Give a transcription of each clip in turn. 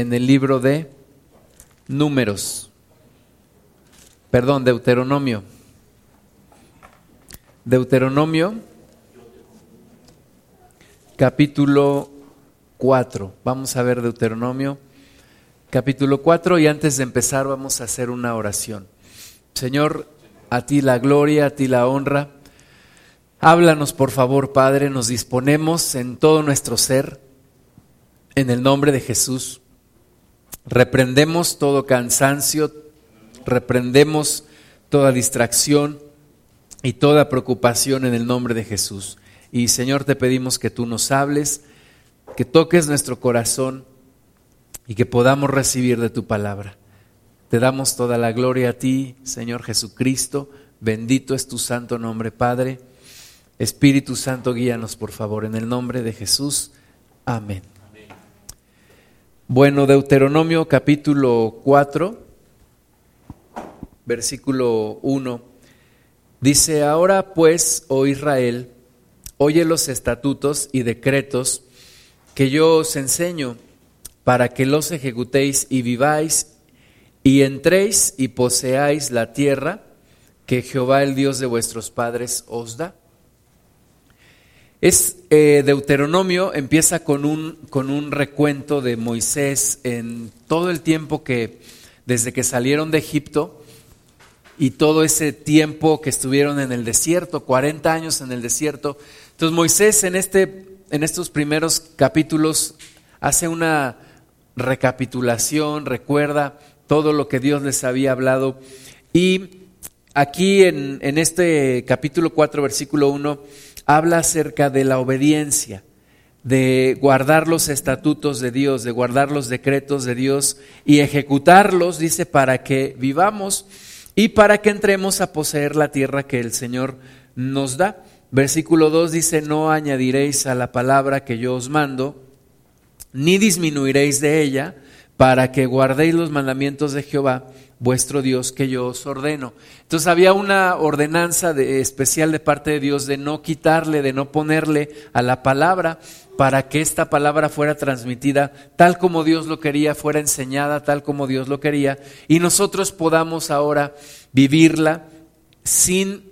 en el libro de Números, perdón, Deuteronomio. Deuteronomio, capítulo 4. Vamos a ver Deuteronomio, capítulo 4 y antes de empezar vamos a hacer una oración. Señor, a ti la gloria, a ti la honra. Háblanos, por favor, Padre, nos disponemos en todo nuestro ser, en el nombre de Jesús. Reprendemos todo cansancio, reprendemos toda distracción y toda preocupación en el nombre de Jesús. Y Señor, te pedimos que tú nos hables, que toques nuestro corazón y que podamos recibir de tu palabra. Te damos toda la gloria a ti, Señor Jesucristo. Bendito es tu santo nombre, Padre. Espíritu Santo, guíanos, por favor, en el nombre de Jesús. Amén. Bueno, Deuteronomio capítulo 4, versículo 1, dice, ahora pues, oh Israel, oye los estatutos y decretos que yo os enseño para que los ejecutéis y viváis y entréis y poseáis la tierra que Jehová el Dios de vuestros padres os da. Es eh, Deuteronomio empieza con un, con un recuento de Moisés en todo el tiempo que, desde que salieron de Egipto y todo ese tiempo que estuvieron en el desierto, 40 años en el desierto. Entonces Moisés en, este, en estos primeros capítulos hace una recapitulación, recuerda todo lo que Dios les había hablado. Y aquí en, en este capítulo 4, versículo 1, habla acerca de la obediencia, de guardar los estatutos de Dios, de guardar los decretos de Dios y ejecutarlos, dice, para que vivamos y para que entremos a poseer la tierra que el Señor nos da. Versículo 2 dice, no añadiréis a la palabra que yo os mando, ni disminuiréis de ella, para que guardéis los mandamientos de Jehová vuestro Dios que yo os ordeno. Entonces había una ordenanza de, especial de parte de Dios de no quitarle, de no ponerle a la palabra para que esta palabra fuera transmitida tal como Dios lo quería, fuera enseñada tal como Dios lo quería y nosotros podamos ahora vivirla sin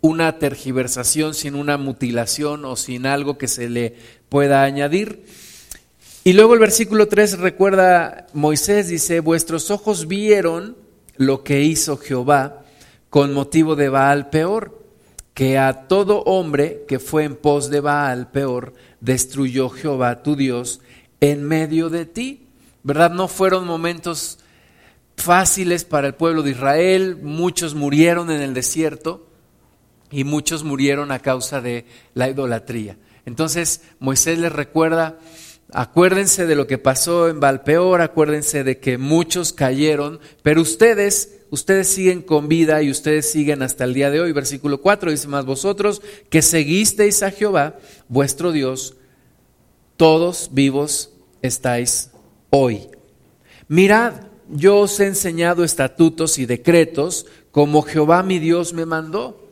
una tergiversación, sin una mutilación o sin algo que se le pueda añadir. Y luego el versículo 3 recuerda, Moisés dice, vuestros ojos vieron lo que hizo Jehová con motivo de Baal peor, que a todo hombre que fue en pos de Baal peor, destruyó Jehová tu Dios en medio de ti. ¿Verdad? No fueron momentos fáciles para el pueblo de Israel, muchos murieron en el desierto y muchos murieron a causa de la idolatría. Entonces Moisés les recuerda Acuérdense de lo que pasó en Valpeor, acuérdense de que muchos cayeron, pero ustedes, ustedes siguen con vida y ustedes siguen hasta el día de hoy. Versículo 4 dice más, vosotros que seguisteis a Jehová, vuestro Dios, todos vivos estáis hoy. Mirad, yo os he enseñado estatutos y decretos como Jehová mi Dios me mandó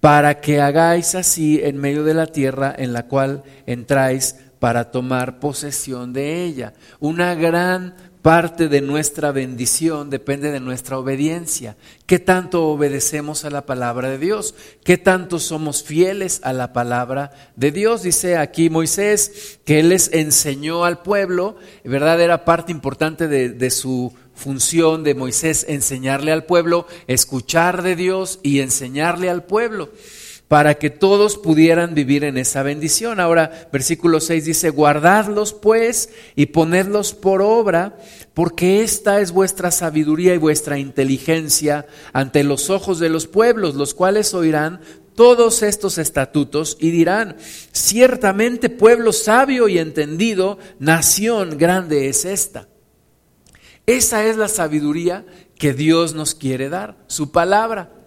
para que hagáis así en medio de la tierra en la cual entráis para tomar posesión de ella. Una gran parte de nuestra bendición depende de nuestra obediencia. ¿Qué tanto obedecemos a la palabra de Dios? ¿Qué tanto somos fieles a la palabra de Dios? Dice aquí Moisés que él les enseñó al pueblo, ¿verdad? Era parte importante de, de su función de Moisés enseñarle al pueblo, escuchar de Dios y enseñarle al pueblo para que todos pudieran vivir en esa bendición. Ahora, versículo 6 dice, guardadlos pues y ponedlos por obra, porque esta es vuestra sabiduría y vuestra inteligencia ante los ojos de los pueblos, los cuales oirán todos estos estatutos y dirán, ciertamente pueblo sabio y entendido, nación grande es esta. Esa es la sabiduría que Dios nos quiere dar, su palabra.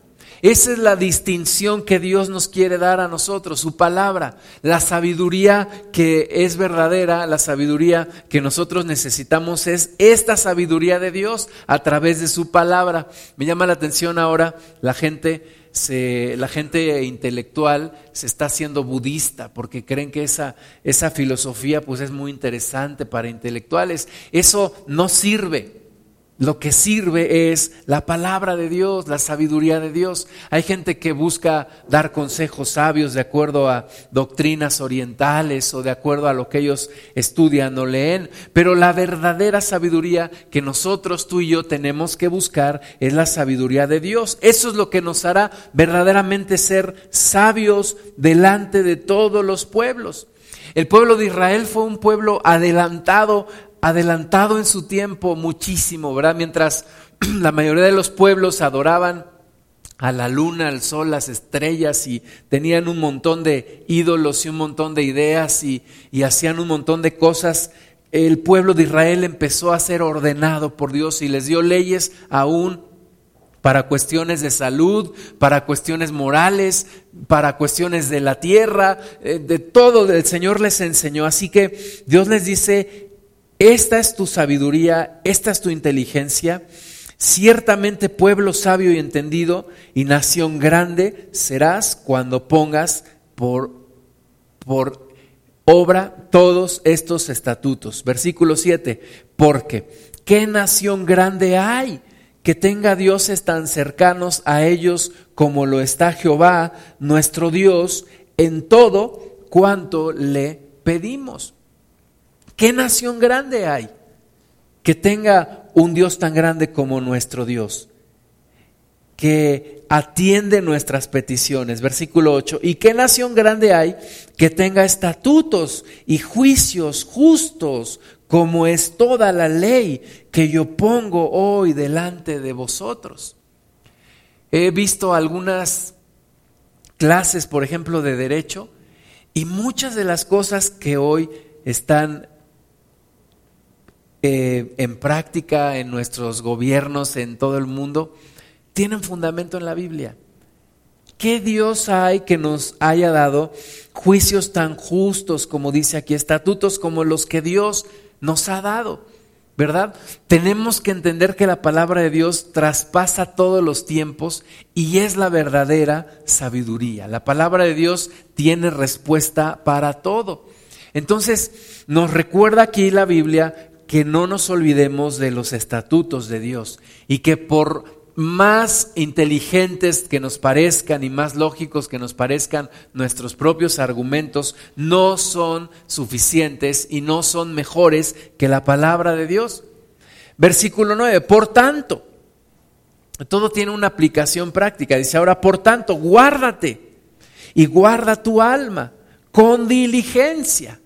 Esa es la distinción que Dios nos quiere dar a nosotros, su palabra, la sabiduría que es verdadera, la sabiduría que nosotros necesitamos es esta sabiduría de Dios a través de su palabra. Me llama la atención ahora la gente se, la gente intelectual se está haciendo budista porque creen que esa, esa filosofía pues es muy interesante para intelectuales. Eso no sirve. Lo que sirve es la palabra de Dios, la sabiduría de Dios. Hay gente que busca dar consejos sabios de acuerdo a doctrinas orientales o de acuerdo a lo que ellos estudian o leen, pero la verdadera sabiduría que nosotros, tú y yo tenemos que buscar es la sabiduría de Dios. Eso es lo que nos hará verdaderamente ser sabios delante de todos los pueblos. El pueblo de Israel fue un pueblo adelantado adelantado en su tiempo muchísimo, ¿verdad? Mientras la mayoría de los pueblos adoraban a la luna, al sol, las estrellas y tenían un montón de ídolos y un montón de ideas y, y hacían un montón de cosas, el pueblo de Israel empezó a ser ordenado por Dios y les dio leyes aún para cuestiones de salud, para cuestiones morales, para cuestiones de la tierra, eh, de todo el Señor les enseñó. Así que Dios les dice, esta es tu sabiduría, esta es tu inteligencia. Ciertamente pueblo sabio y entendido y nación grande serás cuando pongas por, por obra todos estos estatutos. Versículo 7, porque ¿qué nación grande hay que tenga dioses tan cercanos a ellos como lo está Jehová, nuestro Dios, en todo cuanto le pedimos? ¿Qué nación grande hay que tenga un Dios tan grande como nuestro Dios? Que atiende nuestras peticiones. Versículo 8. ¿Y qué nación grande hay que tenga estatutos y juicios justos como es toda la ley que yo pongo hoy delante de vosotros? He visto algunas clases, por ejemplo, de derecho, y muchas de las cosas que hoy están eh, en práctica en nuestros gobiernos en todo el mundo tienen fundamento en la Biblia. ¿Qué Dios hay que nos haya dado juicios tan justos como dice aquí, estatutos como los que Dios nos ha dado? ¿Verdad? Tenemos que entender que la palabra de Dios traspasa todos los tiempos y es la verdadera sabiduría. La palabra de Dios tiene respuesta para todo. Entonces, nos recuerda aquí la Biblia que no nos olvidemos de los estatutos de Dios y que por más inteligentes que nos parezcan y más lógicos que nos parezcan nuestros propios argumentos, no son suficientes y no son mejores que la palabra de Dios. Versículo 9, por tanto, todo tiene una aplicación práctica. Dice ahora, por tanto, guárdate y guarda tu alma con diligencia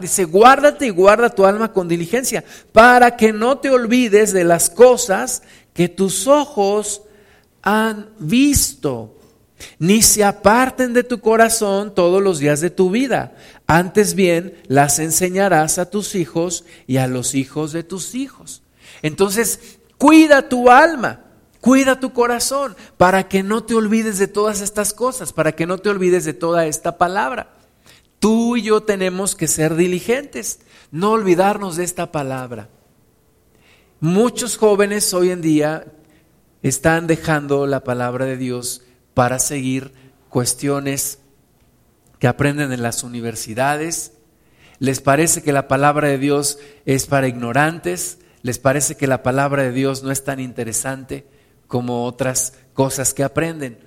Dice, guárdate y guarda tu alma con diligencia, para que no te olvides de las cosas que tus ojos han visto, ni se aparten de tu corazón todos los días de tu vida. Antes bien, las enseñarás a tus hijos y a los hijos de tus hijos. Entonces, cuida tu alma. Cuida tu corazón para que no te olvides de todas estas cosas, para que no te olvides de toda esta palabra. Tú y yo tenemos que ser diligentes, no olvidarnos de esta palabra. Muchos jóvenes hoy en día están dejando la palabra de Dios para seguir cuestiones que aprenden en las universidades. Les parece que la palabra de Dios es para ignorantes, les parece que la palabra de Dios no es tan interesante como otras cosas que aprenden.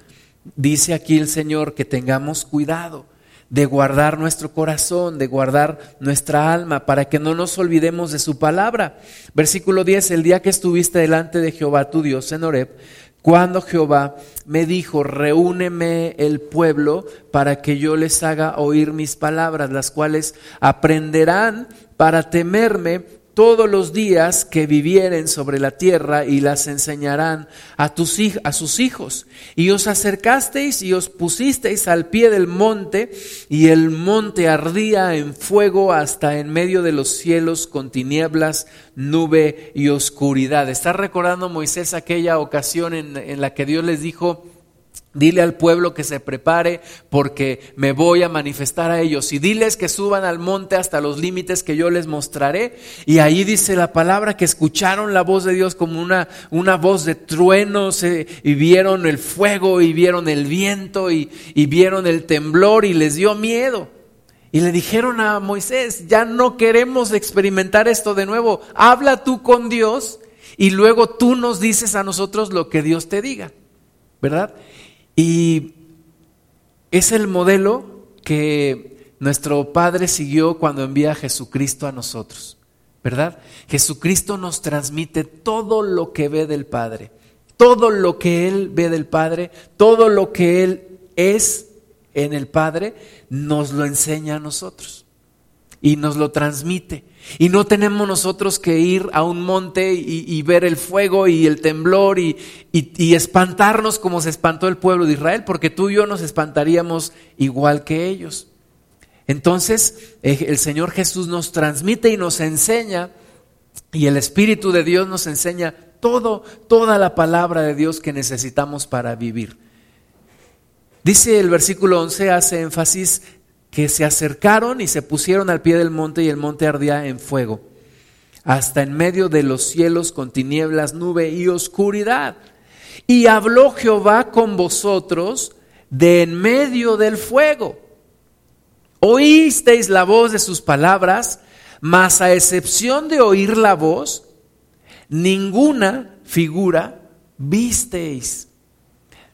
Dice aquí el Señor que tengamos cuidado de guardar nuestro corazón, de guardar nuestra alma, para que no nos olvidemos de su palabra. Versículo 10, el día que estuviste delante de Jehová tu Dios en Horeb, cuando Jehová me dijo, reúneme el pueblo para que yo les haga oír mis palabras, las cuales aprenderán para temerme todos los días que vivieren sobre la tierra y las enseñarán a, tus, sus hijos. Y os acercasteis y os pusisteis al pie del monte y el monte ardía en fuego hasta en medio de los cielos con tinieblas, nube y oscuridad. ¿Está recordando Moisés aquella ocasión en la que Dios les dijo, Dile al pueblo que se prepare porque me voy a manifestar a ellos. Y diles que suban al monte hasta los límites que yo les mostraré. Y ahí dice la palabra que escucharon la voz de Dios como una, una voz de truenos y vieron el fuego y vieron el viento y, y vieron el temblor y les dio miedo. Y le dijeron a Moisés, ya no queremos experimentar esto de nuevo. Habla tú con Dios y luego tú nos dices a nosotros lo que Dios te diga. ¿Verdad? Y es el modelo que nuestro Padre siguió cuando envía a Jesucristo a nosotros, ¿verdad? Jesucristo nos transmite todo lo que ve del Padre, todo lo que Él ve del Padre, todo lo que Él es en el Padre, nos lo enseña a nosotros y nos lo transmite. Y no tenemos nosotros que ir a un monte y, ver el fuego y el temblor y, y, espantarnos como se espantó el pueblo de Israel, porque tú y yo nos espantaríamos igual que ellos. Entonces eh, el Señor Jesús nos transmite y nos enseña, y el Espíritu de Dios nos enseña todo, toda la palabra de Dios que necesitamos para vivir. Dice el versículo 11, hace énfasis que se acercaron y se pusieron al pie del monte y el monte ardía en fuego, hasta en medio de los cielos con tinieblas, nube y oscuridad. Y habló Jehová con vosotros de en medio del fuego. Oísteis la voz de sus palabras, mas a excepción de oír la voz, ninguna figura visteis.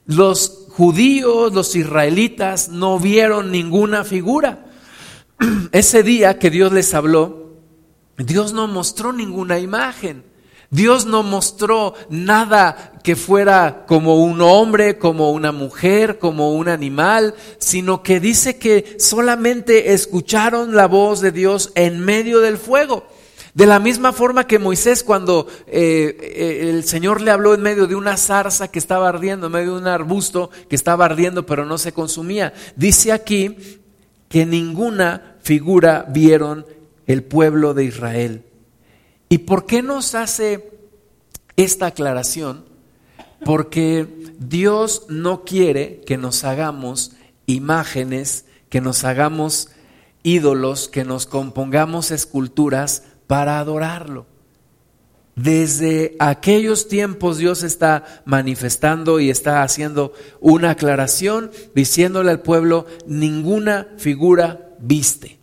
Los judíos, los israelitas, no vieron ninguna figura. Ese día que Dios les habló, Dios no mostró ninguna imagen. Dios no mostró nada que fuera como un hombre, como una mujer, como un animal, sino que dice que solamente escucharon la voz de Dios en medio del fuego. De la misma forma que Moisés cuando eh, eh, el Señor le habló en medio de una zarza que estaba ardiendo, en medio de un arbusto que estaba ardiendo pero no se consumía, dice aquí que ninguna figura vieron el pueblo de Israel. ¿Y por qué nos hace esta aclaración? Porque Dios no quiere que nos hagamos imágenes, que nos hagamos ídolos, que nos compongamos esculturas para adorarlo. Desde aquellos tiempos Dios está manifestando y está haciendo una aclaración, diciéndole al pueblo, ninguna figura viste.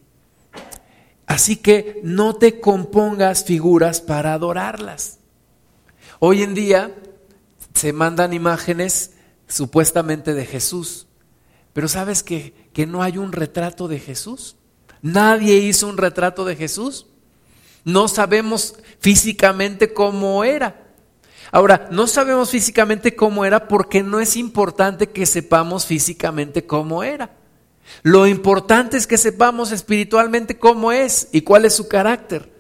Así que no te compongas figuras para adorarlas. Hoy en día se mandan imágenes supuestamente de Jesús, pero ¿sabes que, que no hay un retrato de Jesús? Nadie hizo un retrato de Jesús. No sabemos físicamente cómo era. Ahora, no sabemos físicamente cómo era porque no es importante que sepamos físicamente cómo era. Lo importante es que sepamos espiritualmente cómo es y cuál es su carácter.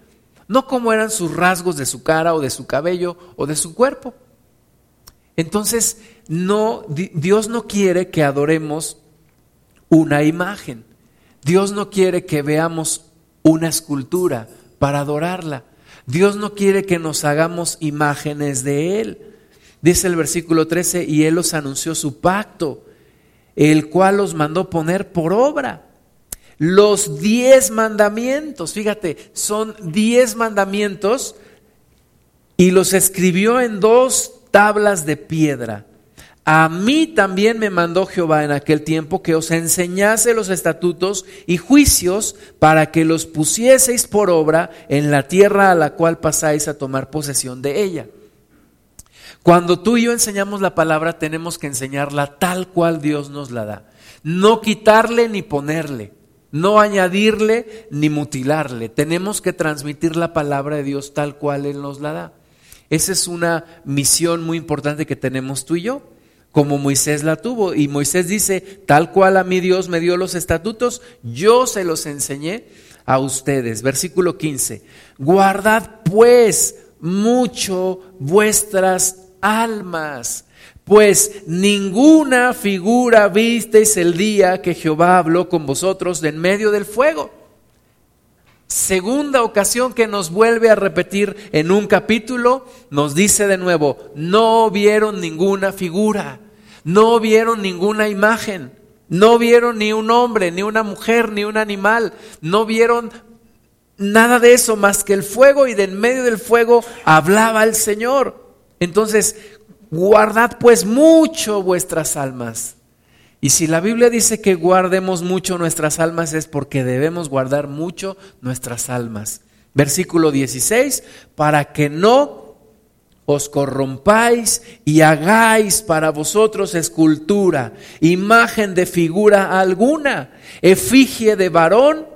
No cómo eran sus rasgos de su cara o de su cabello o de su cuerpo. Entonces, no, Dios no quiere que adoremos una imagen. Dios no quiere que veamos una escultura, para adorarla. Dios no quiere que nos hagamos imágenes de Él. Dice el versículo 13, y Él os anunció su pacto, el cual os mandó poner por obra. Los diez mandamientos, fíjate, son diez mandamientos y los escribió en dos tablas de piedra. A mí también me mandó Jehová en aquel tiempo que os enseñase los estatutos y juicios para que los pusieseis por obra en la tierra a la cual pasáis a tomar posesión de ella. Cuando tú y yo enseñamos la palabra tenemos que enseñarla tal cual Dios nos la da. No quitarle ni ponerle, no añadirle ni mutilarle. Tenemos que transmitir la palabra de Dios tal cual Él nos la da. Esa es una misión muy importante que tenemos tú y yo como Moisés la tuvo. Y Moisés dice, tal cual a mí Dios me dio los estatutos, yo se los enseñé a ustedes. Versículo 15, guardad pues mucho vuestras almas, pues ninguna figura visteis el día que Jehová habló con vosotros de en medio del fuego. Segunda ocasión que nos vuelve a repetir en un capítulo, nos dice de nuevo, no vieron ninguna figura. No vieron ninguna imagen, no vieron ni un hombre, ni una mujer, ni un animal, no vieron nada de eso más que el fuego y de en medio del fuego hablaba el Señor. Entonces, guardad pues mucho vuestras almas. Y si la Biblia dice que guardemos mucho nuestras almas es porque debemos guardar mucho nuestras almas. Versículo 16, para que no os corrompáis y hagáis para vosotros escultura, imagen de figura alguna, efigie de varón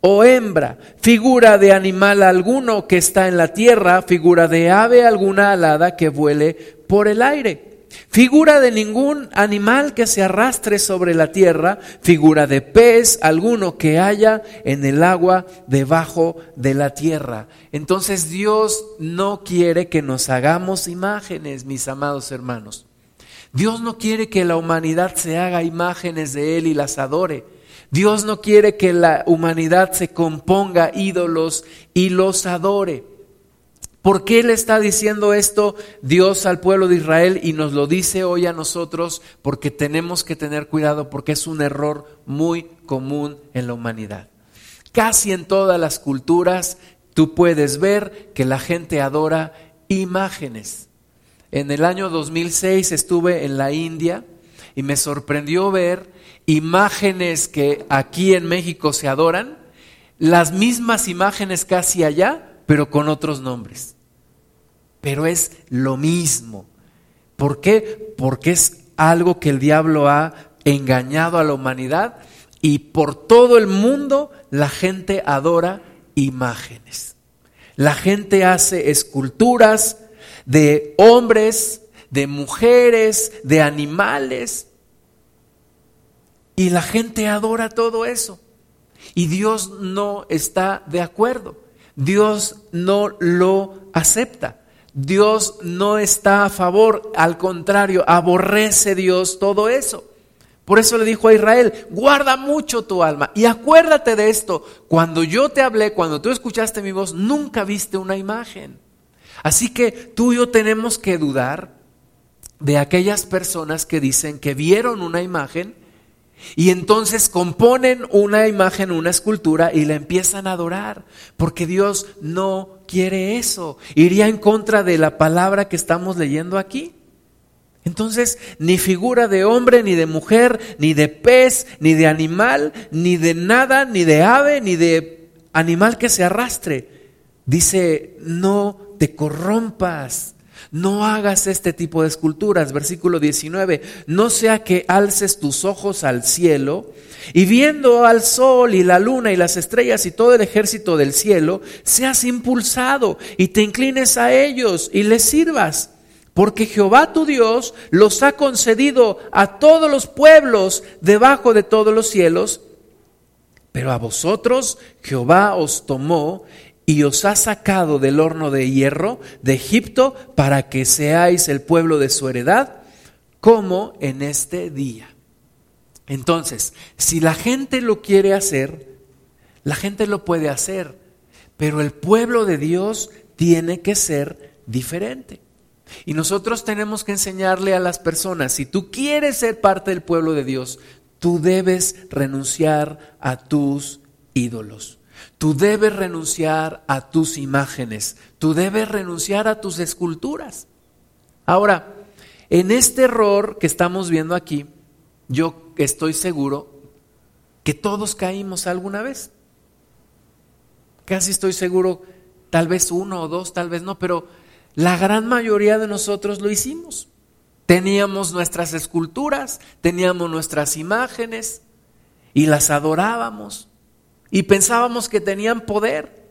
o hembra, figura de animal alguno que está en la tierra, figura de ave alguna alada que vuele por el aire figura de ningún animal que se arrastre sobre la tierra, figura de pez alguno que haya en el agua debajo de la tierra. Entonces Dios no quiere que nos hagamos imágenes, mis amados hermanos. Dios no quiere que la humanidad se haga imágenes de Él y las adore. Dios no quiere que la humanidad se componga ídolos y los adore. ¿Por qué le está diciendo esto Dios al pueblo de Israel y nos lo dice hoy a nosotros? Porque tenemos que tener cuidado porque es un error muy común en la humanidad. Casi en todas las culturas tú puedes ver que la gente adora imágenes. En el año 2006 estuve en la India y me sorprendió ver imágenes que aquí en México se adoran, las mismas imágenes casi allá, pero con otros nombres pero es lo mismo. ¿Por qué? Porque es algo que el diablo ha engañado a la humanidad y por todo el mundo la gente adora imágenes. La gente hace esculturas de hombres, de mujeres, de animales. Y la gente adora todo eso. Y Dios no está de acuerdo. Dios no lo acepta. Dios no está a favor, al contrario, aborrece Dios todo eso. Por eso le dijo a Israel, guarda mucho tu alma y acuérdate de esto, cuando yo te hablé, cuando tú escuchaste mi voz, nunca viste una imagen. Así que tú y yo tenemos que dudar de aquellas personas que dicen que vieron una imagen y entonces componen una imagen, una escultura y la empiezan a adorar, porque Dios no quiere eso. Iría en contra de la palabra que estamos leyendo aquí. Entonces, ni figura de hombre, ni de mujer, ni de pez, ni de animal, ni de nada, ni de ave, ni de animal que se arrastre. Dice, no te corrompas. No hagas este tipo de esculturas. Versículo 19. No sea que alces tus ojos al cielo y viendo al sol y la luna y las estrellas y todo el ejército del cielo, seas impulsado y te inclines a ellos y les sirvas. Porque Jehová tu Dios los ha concedido a todos los pueblos debajo de todos los cielos. Pero a vosotros Jehová os tomó y os ha sacado del horno de hierro de Egipto para que seáis el pueblo de su heredad, como en este día. Entonces, si la gente lo quiere hacer, la gente lo puede hacer, pero el pueblo de Dios tiene que ser diferente. Y nosotros tenemos que enseñarle a las personas, si tú quieres ser parte del pueblo de Dios, tú debes renunciar a tus ídolos. Tú debes renunciar a tus imágenes, tú debes renunciar a tus esculturas. Ahora, en este error que estamos viendo aquí, yo estoy seguro que todos caímos alguna vez. Casi estoy seguro, tal vez uno o dos, tal vez no, pero la gran mayoría de nosotros lo hicimos. Teníamos nuestras esculturas, teníamos nuestras imágenes y las adorábamos y pensábamos que tenían poder.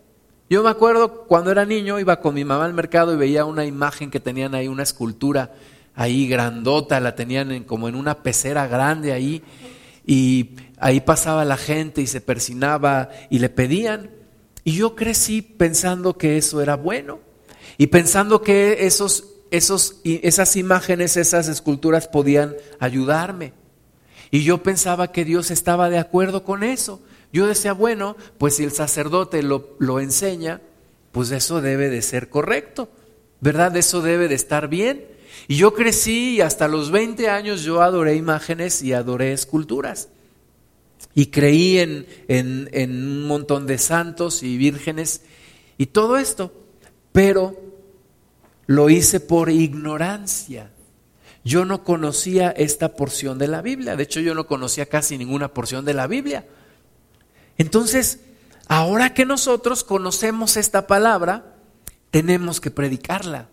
Yo me acuerdo cuando era niño, iba con mi mamá al mercado y veía una imagen que tenían ahí, una escultura ahí grandota, la tenían como en una pecera grande ahí, y ahí pasaba la gente y se persinaba y le pedían. Y yo crecí pensando que eso era bueno y pensando que esos, esos, esas imágenes, esas esculturas podían ayudarme. Y yo pensaba que Dios estaba de acuerdo con eso. Yo decía, bueno, pues si el sacerdote lo, lo enseña, pues eso debe de ser correcto, ¿verdad? Eso debe de estar bien. Y yo crecí y hasta los 20 años yo adoré imágenes y adoré esculturas. Y creí en, en, en un montón de santos y vírgenes y todo esto. Pero lo hice por ignorancia. Yo no conocía esta porción de la Biblia. De hecho, yo no conocía casi ninguna porción de la Biblia. Entonces, ahora que nosotros conocemos esta palabra, tenemos que predicarla,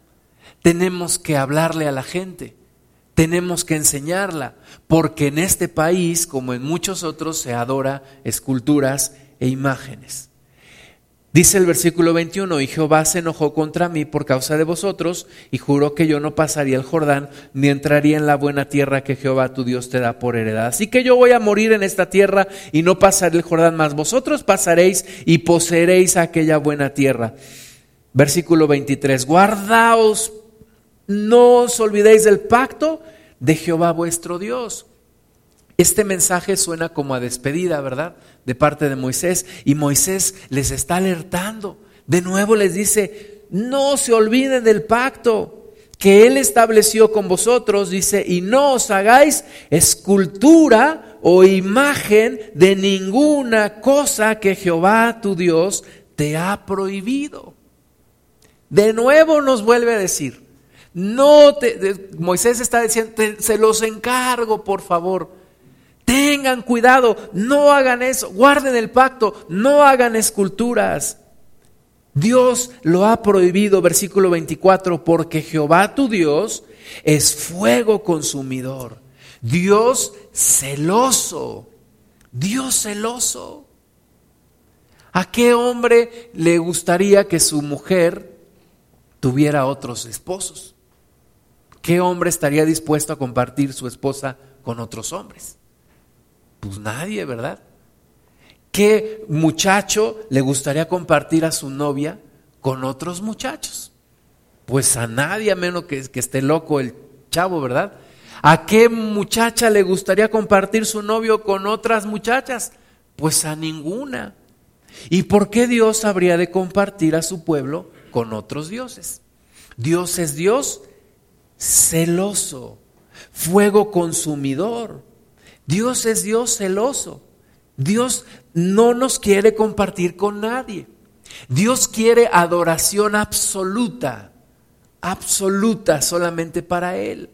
tenemos que hablarle a la gente, tenemos que enseñarla, porque en este país, como en muchos otros, se adora esculturas e imágenes. Dice el versículo 21, y Jehová se enojó contra mí por causa de vosotros, y juró que yo no pasaría el Jordán, ni entraría en la buena tierra que Jehová tu Dios te da por heredad. Así que yo voy a morir en esta tierra y no pasaré el Jordán, más vosotros pasaréis y poseeréis aquella buena tierra. Versículo 23, guardaos, no os olvidéis del pacto de Jehová vuestro Dios este mensaje suena como a despedida, ¿verdad? De parte de Moisés. Y Moisés les está alertando. De nuevo les dice, no se olviden del pacto que Él estableció con vosotros, dice, y no os hagáis escultura o imagen de ninguna cosa que Jehová tu Dios te ha prohibido. De nuevo nos vuelve a decir, no te, Moisés está diciendo, se los encargo, por favor Tengan cuidado, no hagan eso, guarden el pacto, no hagan esculturas. Dios lo ha prohibido, versículo 24, porque Jehová tu Dios es fuego consumidor, Dios celoso, Dios celoso. ¿A qué hombre le gustaría que su mujer tuviera otros esposos? ¿Qué hombre estaría dispuesto a compartir su esposa con otros hombres? Pues nadie, ¿verdad? ¿Qué muchacho le gustaría compartir a su novia con otros muchachos? Pues a nadie, a menos que, que esté loco el chavo, ¿verdad? ¿A qué muchacha le gustaría compartir su novio con otras muchachas? Pues a ninguna. ¿Y por qué Dios habría de compartir a su pueblo con otros dioses? Dios es Dios celoso, fuego consumidor. Dios es Dios celoso. Dios no nos quiere compartir con nadie. Dios quiere adoración absoluta, absoluta solamente para Él.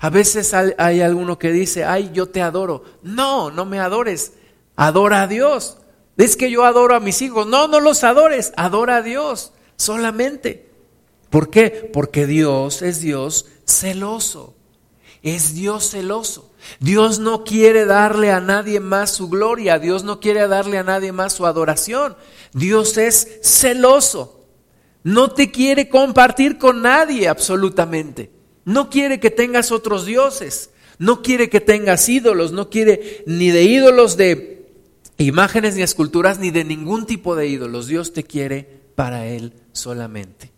A veces hay alguno que dice, ay, yo te adoro. No, no me adores, adora a Dios. Es que yo adoro a mis hijos. No, no los adores, adora a Dios solamente. ¿Por qué? Porque Dios es Dios celoso. Es Dios celoso. Dios no quiere darle a nadie más su gloria, Dios no quiere darle a nadie más su adoración. Dios es celoso. No te quiere compartir con nadie absolutamente. No quiere que tengas otros dioses. No quiere que tengas ídolos. No quiere ni de ídolos de imágenes ni esculturas ni de ningún tipo de ídolos. Dios te quiere para Él solamente.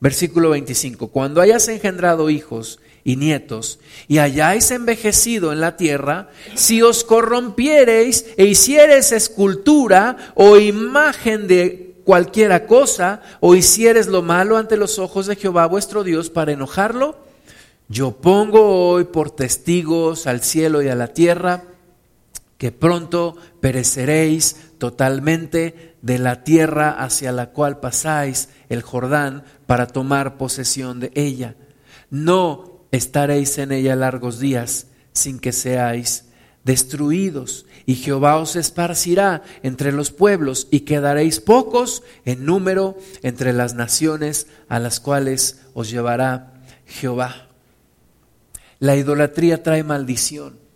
Versículo 25. Cuando hayas engendrado hijos y nietos, y hayáis envejecido en la tierra, si os corrompiereis e hiciereis escultura o imagen de cualquiera cosa, o hicieres lo malo ante los ojos de Jehová vuestro Dios para enojarlo, yo pongo hoy por testigos al cielo y a la tierra, que pronto pereceréis totalmente de la tierra hacia la cual pasáis el Jordán para tomar posesión de ella. No estaréis en ella largos días sin que seáis destruidos. Y Jehová os esparcirá entre los pueblos y quedaréis pocos en número entre las naciones a las cuales os llevará Jehová. La idolatría trae maldición.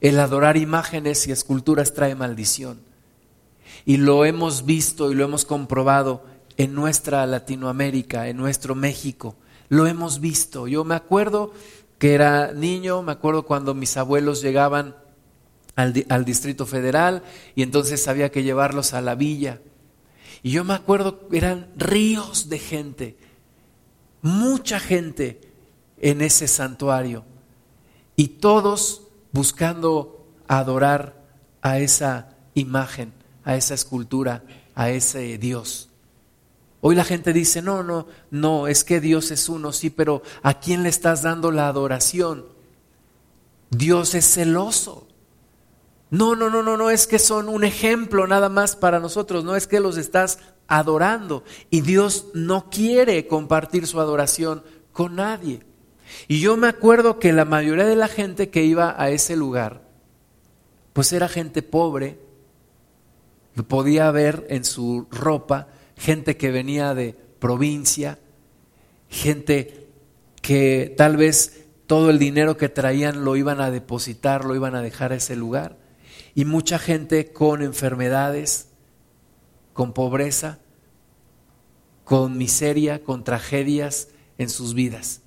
El adorar imágenes y esculturas trae maldición. Y lo hemos visto y lo hemos comprobado en nuestra Latinoamérica, en nuestro México lo hemos visto. Yo me acuerdo que era niño, me acuerdo cuando mis abuelos llegaban al, Distrito Federal y entonces había que llevarlos a la villa. Y yo me acuerdo, eran ríos de gente, mucha gente en ese santuario y todos buscando adorar a esa imagen, a esa escultura, a ese Dios. Hoy la gente dice, no, no, no, es que Dios es uno, sí, pero ¿a quién le estás dando la adoración? Dios es celoso. No, no, no, no, no es que son un ejemplo nada más para nosotros, no es que los estás adorando. Y Dios no quiere compartir su adoración con nadie. Y yo me acuerdo que la mayoría de la gente que iba a ese lugar, pues era gente pobre, podía ver en su ropa, gente que venía de provincia, gente que tal vez todo el dinero que traían lo iban a depositar, lo iban a dejar a ese lugar, y mucha gente con enfermedades, con pobreza, con miseria, con tragedias en sus vidas.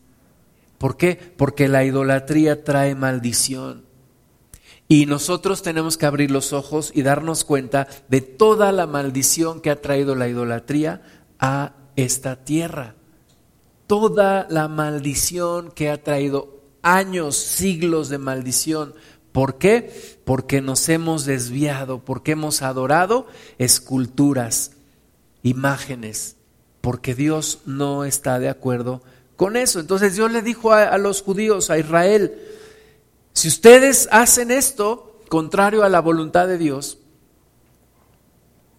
¿Por qué? Porque la idolatría trae maldición. Y nosotros tenemos que abrir los ojos y darnos cuenta de toda la maldición que ha traído la idolatría a esta tierra. Toda la maldición que ha traído años, siglos de maldición. ¿Por qué? Porque nos hemos desviado, porque hemos adorado esculturas, imágenes, porque Dios no está de acuerdo con eso. Entonces Dios le dijo a, los judíos, a Israel, si ustedes hacen esto contrario a la voluntad de Dios,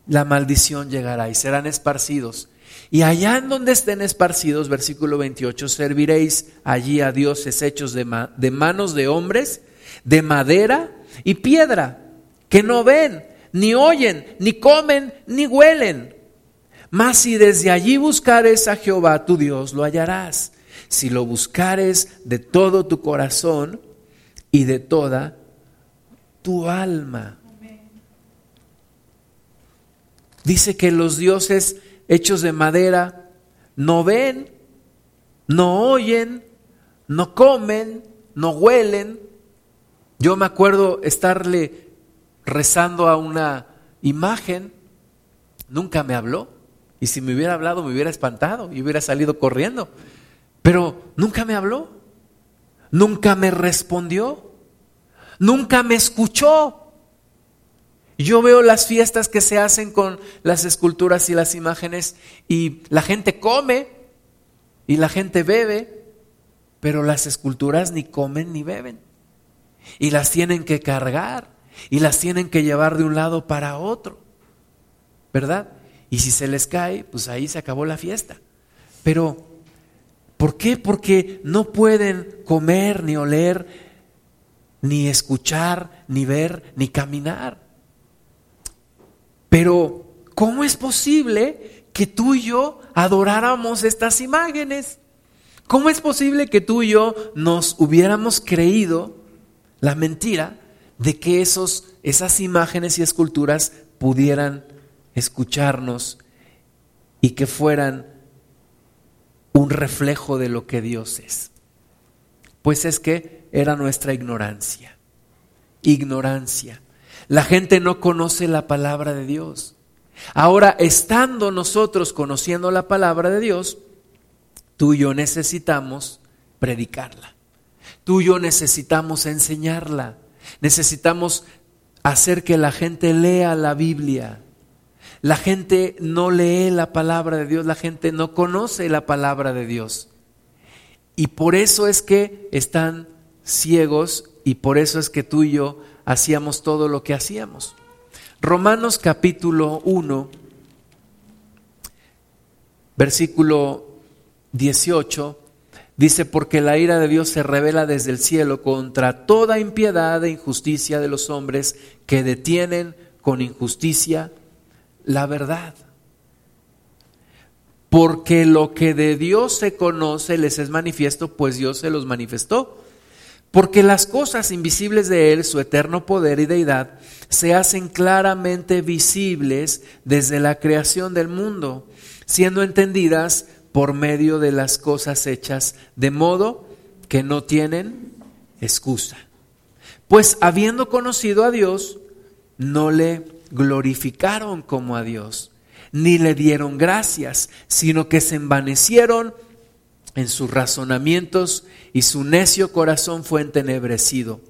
la maldición llegará y serán esparcidos. Y allá en donde estén esparcidos, versículo 28, serviréis allí a dioses hechos de manos de hombres, de madera y piedra, que no ven, ni oyen, ni comen, ni huelen. Mas si desde allí buscares a Jehová tu Dios, lo hallarás. Si lo buscares de todo tu corazón y de toda tu alma. Dice que los dioses hechos de madera no ven, no oyen, no comen, no huelen. Yo me acuerdo estarle rezando a una imagen, nunca me habló. Y si me hubiera hablado me hubiera espantado y hubiera salido corriendo. Pero nunca me habló nunca me respondió, nunca me escuchó. Yo veo las fiestas que se hacen con las esculturas y las imágenes y la gente come y la gente bebe, pero las esculturas ni comen ni beben. Y las tienen que cargar y las tienen que llevar de un lado para otro, ¿verdad? Y si se les cae, pues ahí se acabó la fiesta. Pero ¿Por qué? Porque no pueden comer, ni oler, ni escuchar, ni ver, ni caminar. Pero, ¿cómo es posible que tú y yo adoráramos estas imágenes? ¿Cómo es posible que tú y yo nos hubiéramos creído la mentira de que esos, esas imágenes y esculturas pudieran escucharnos y que fueran un reflejo de lo que Dios es. Pues es que era nuestra ignorancia. Ignorancia. La gente no conoce la palabra de Dios. Ahora, estando nosotros conociendo la palabra de Dios, tú y yo necesitamos predicarla. Tú y yo necesitamos enseñarla. Necesitamos hacer que la gente lea la Biblia. La gente no lee la palabra de Dios, la gente no conoce la palabra de Dios. Y por eso es que están ciegos y por eso es que tú y yo hacíamos todo lo que hacíamos. Romanos capítulo 1, versículo 18, dice, porque la ira de Dios se revela desde el cielo contra toda impiedad e injusticia de los hombres que detienen con injusticia la verdad. Porque lo que de Dios se conoce les es manifiesto, pues Dios se los manifestó. Porque las cosas invisibles de Él, su eterno poder y deidad, se hacen claramente visibles desde la creación del mundo, siendo entendidas por medio de las cosas hechas, de modo que no tienen excusa. Pues habiendo conocido a Dios, no le glorificaron como a Dios, ni le dieron gracias, sino que se envanecieron en sus razonamientos y su necio corazón fue entenebrecido.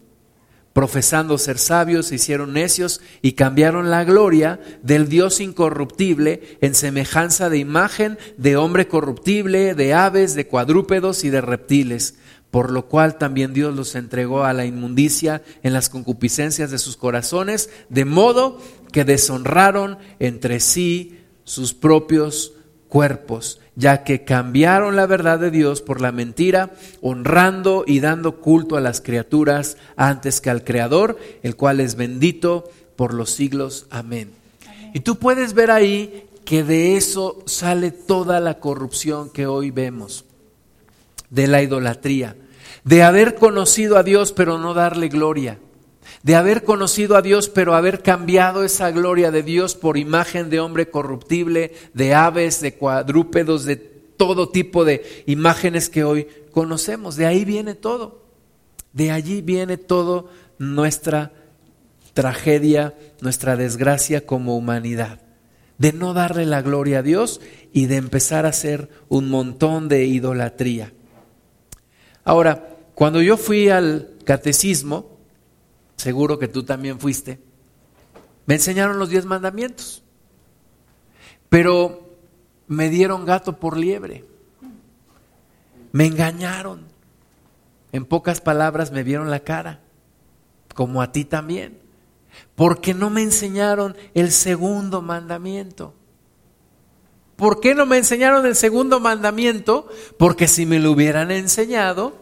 profesando ser sabios, se hicieron necios y cambiaron la gloria del Dios incorruptible en semejanza de imagen de hombre corruptible, de aves, de cuadrúpedos y de reptiles, por lo cual también Dios los entregó a la inmundicia en las concupiscencias de sus corazones, de modo que deshonraron entre sí sus propios cuerpos, ya que cambiaron la verdad de Dios por la mentira, honrando y dando culto a las criaturas antes que al Creador, el cual es bendito por los siglos. Amén. Y tú puedes ver ahí que de eso sale toda la corrupción que hoy vemos, de la idolatría, de haber conocido a Dios pero no darle gloria de haber conocido a Dios, pero haber cambiado esa gloria de Dios por imagen de hombre corruptible, de aves, de cuadrúpedos, de todo tipo de imágenes que hoy conocemos. De ahí viene todo. De allí viene todo nuestra tragedia, nuestra desgracia como humanidad. De no darle la gloria a Dios y de empezar a hacer un montón de idolatría. Ahora, cuando yo fui al catecismo, seguro que tú también fuiste, me enseñaron los diez mandamientos, pero me dieron gato por liebre, me engañaron, en pocas palabras me vieron la cara, como a ti también, porque no me enseñaron el segundo mandamiento. ¿Por qué no me enseñaron el segundo mandamiento? Porque si me lo hubieran enseñado,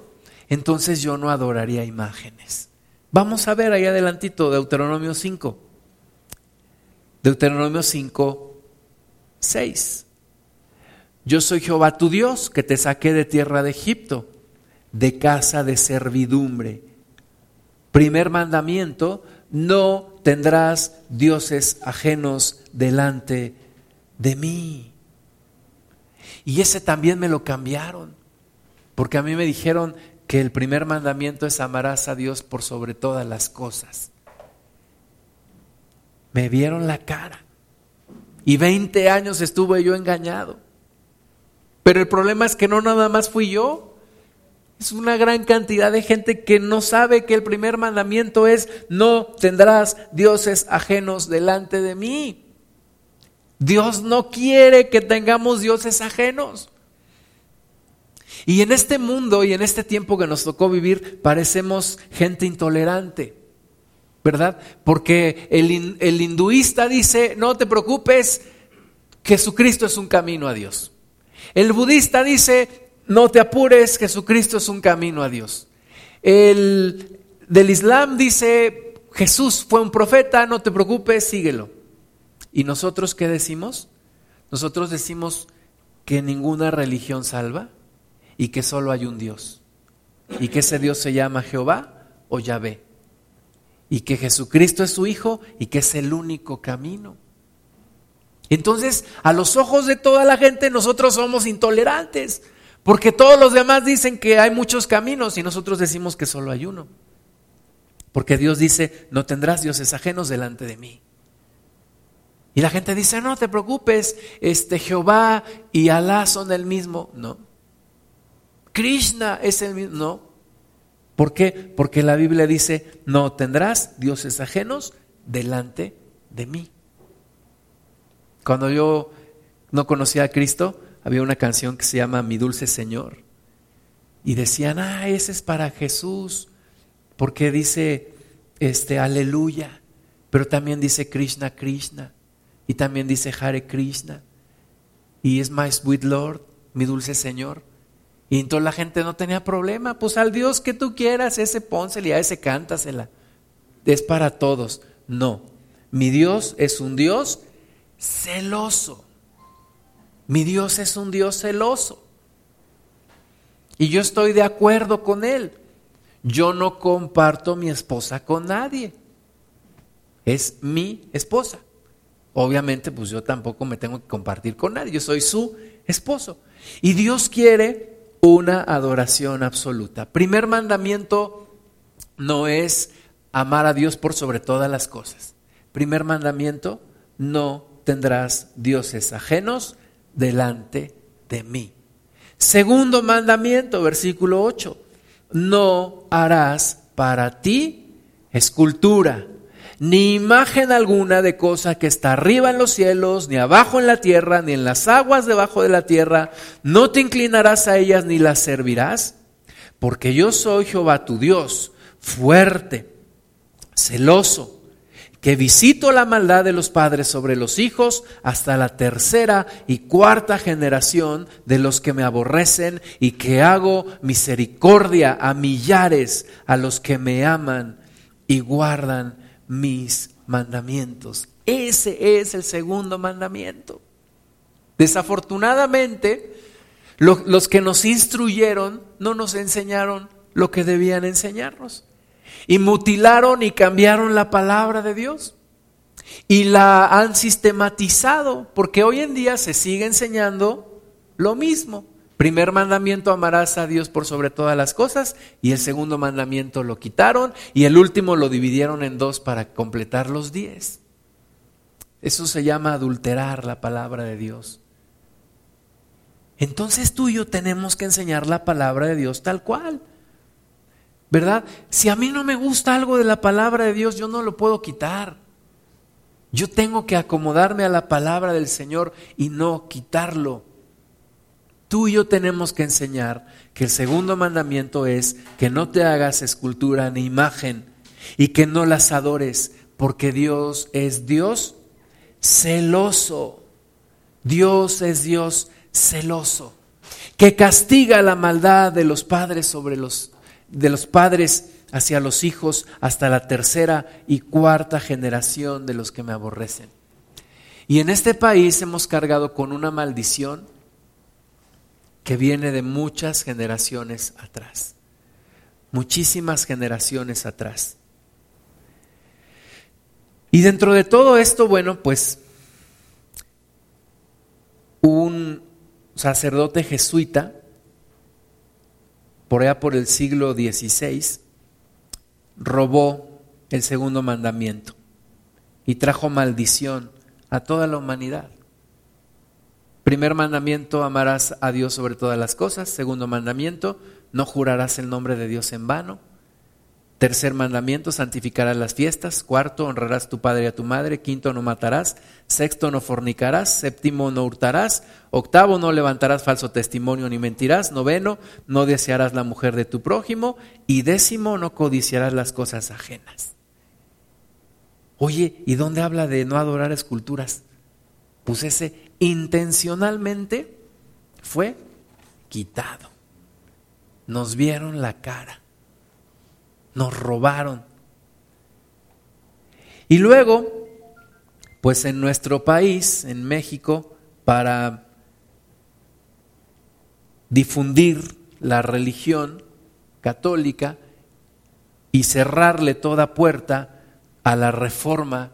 entonces yo no adoraría imágenes. Vamos a ver ahí adelantito Deuteronomio 5. Deuteronomio 5, 6. Yo soy Jehová tu Dios, que te saqué de tierra de Egipto, de casa de servidumbre. Primer mandamiento, no tendrás dioses ajenos delante de mí. Y ese también me lo cambiaron, porque a mí me dijeron, que el primer mandamiento es amarás a Dios por sobre todas las cosas. Me vieron la cara y 20 años estuve yo engañado. Pero el problema es que no nada más fui yo. Es una gran cantidad de gente que no sabe que el primer mandamiento es no tendrás dioses ajenos delante de mí. Dios no quiere que tengamos dioses ajenos. Y en este mundo y en este tiempo que nos tocó vivir, parecemos gente intolerante, ¿verdad? Porque el, el hinduista dice, no te preocupes, Jesucristo es un camino a Dios. El budista dice, no te apures, Jesucristo es un camino a Dios. El del Islam dice, Jesús fue un profeta, no te preocupes, síguelo. ¿Y nosotros qué decimos? Nosotros decimos que ninguna religión salva y que solo hay un Dios. Y que ese Dios se llama Jehová o Yahvé. Y que Jesucristo es su Hijo y que es el único camino. Entonces, a los ojos de toda la gente, nosotros somos intolerantes. Porque todos los demás dicen que hay muchos caminos y nosotros decimos que solo hay uno. Porque Dios dice, no tendrás dioses ajenos delante de mí. Y la gente dice, no te preocupes, este Jehová y Alá son el mismo. No. Krishna es el mismo. No. ¿Por qué? Porque la Biblia dice, no tendrás dioses ajenos delante de mí. Cuando yo no conocía a Cristo, había una canción que se llama Mi dulce Señor. Y decían, ah, ese es para Jesús, porque dice, este, aleluya, pero también dice Krishna, Krishna, y también dice Hare Krishna, y es my sweet Lord, mi dulce Señor. Y entonces la gente no tenía problema, pues al Dios que tú quieras, ese pónsele, a ese cántasela. Es para todos. No, mi Dios es un Dios celoso. Mi Dios es un Dios celoso. Y yo estoy de acuerdo con Él. Yo no comparto mi esposa con nadie. Es mi esposa. Obviamente, pues yo tampoco me tengo que compartir con nadie. Yo soy su esposo. Y Dios quiere una adoración absoluta. Primer mandamiento no es amar a Dios por sobre todas las cosas. Primer mandamiento, no tendrás dioses ajenos delante de mí. Segundo mandamiento, versículo 8, no harás para ti escultura, ni imagen alguna de cosa que está arriba en los cielos, ni abajo en la tierra, ni en las aguas debajo de la tierra. No te inclinarás a ellas ni las servirás, porque yo soy Jehová tu Dios, fuerte, celoso que visito la maldad de los padres sobre los hijos hasta la tercera y cuarta generación de los que me aborrecen y que hago misericordia a millares a los que me aman y guardan mis mandamientos. Ese es el segundo mandamiento. Desafortunadamente, los que nos instruyeron no nos enseñaron lo que debían enseñarnos y mutilaron y cambiaron la palabra de Dios y la han sistematizado, porque hoy en día se sigue enseñando lo mismo. Primer mandamiento, amarás a Dios por sobre todas las cosas, y el segundo mandamiento lo quitaron, y el último lo dividieron en dos para completar los diez. Eso se llama adulterar la palabra de Dios. Entonces tú y yo tenemos que enseñar la palabra de Dios tal cual. ¿verdad? Si a mí no me gusta algo de la palabra de Dios, yo no lo puedo quitar. Yo tengo que acomodarme a la palabra del Señor y no quitarlo. Tú y yo tenemos que enseñar que el segundo mandamiento es que no te hagas escultura ni imagen y que no las adores, porque Dios es Dios celoso. Dios es Dios celoso, que castiga la maldad de los padres sobre los de los padres hacia los hijos hasta la tercera y cuarta generación de los que me aborrecen. Y en este país hemos cargado con una maldición que viene de muchas generaciones atrás, muchísimas generaciones atrás. Y dentro de todo esto, bueno, pues un sacerdote jesuita por allá por el siglo XVI, robó el segundo mandamiento y trajo maldición a toda la humanidad. Primer mandamiento, amarás a Dios sobre todas las cosas. Segundo mandamiento, no jurarás el nombre de Dios en vano. Tercer mandamiento, santificarás las fiestas. Cuarto, honrarás a tu padre y a tu madre. Quinto, no matarás. Sexto, no fornicarás. Séptimo, no hurtarás. Octavo, no levantarás falso testimonio ni mentirás. Noveno, no desearás la mujer de tu prójimo. Y décimo, no codiciarás las cosas ajenas. Oye, ¿y dónde habla de no adorar esculturas? Pues ese intencionalmente fue quitado. Nos vieron la cara nos robaron. Y luego, pues en nuestro país, en México, para difundir la religión católica y cerrarle toda puerta a la reforma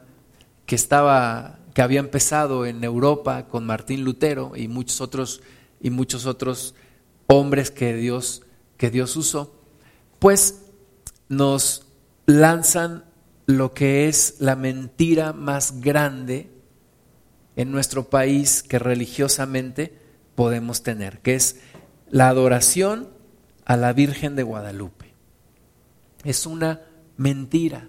que estaba que había empezado en Europa con Martín Lutero y muchos otros y muchos otros hombres que Dios que Dios usó, pues nos lanzan lo que es la mentira más grande en nuestro país que religiosamente podemos tener, que es la adoración a la Virgen de Guadalupe. Es una mentira.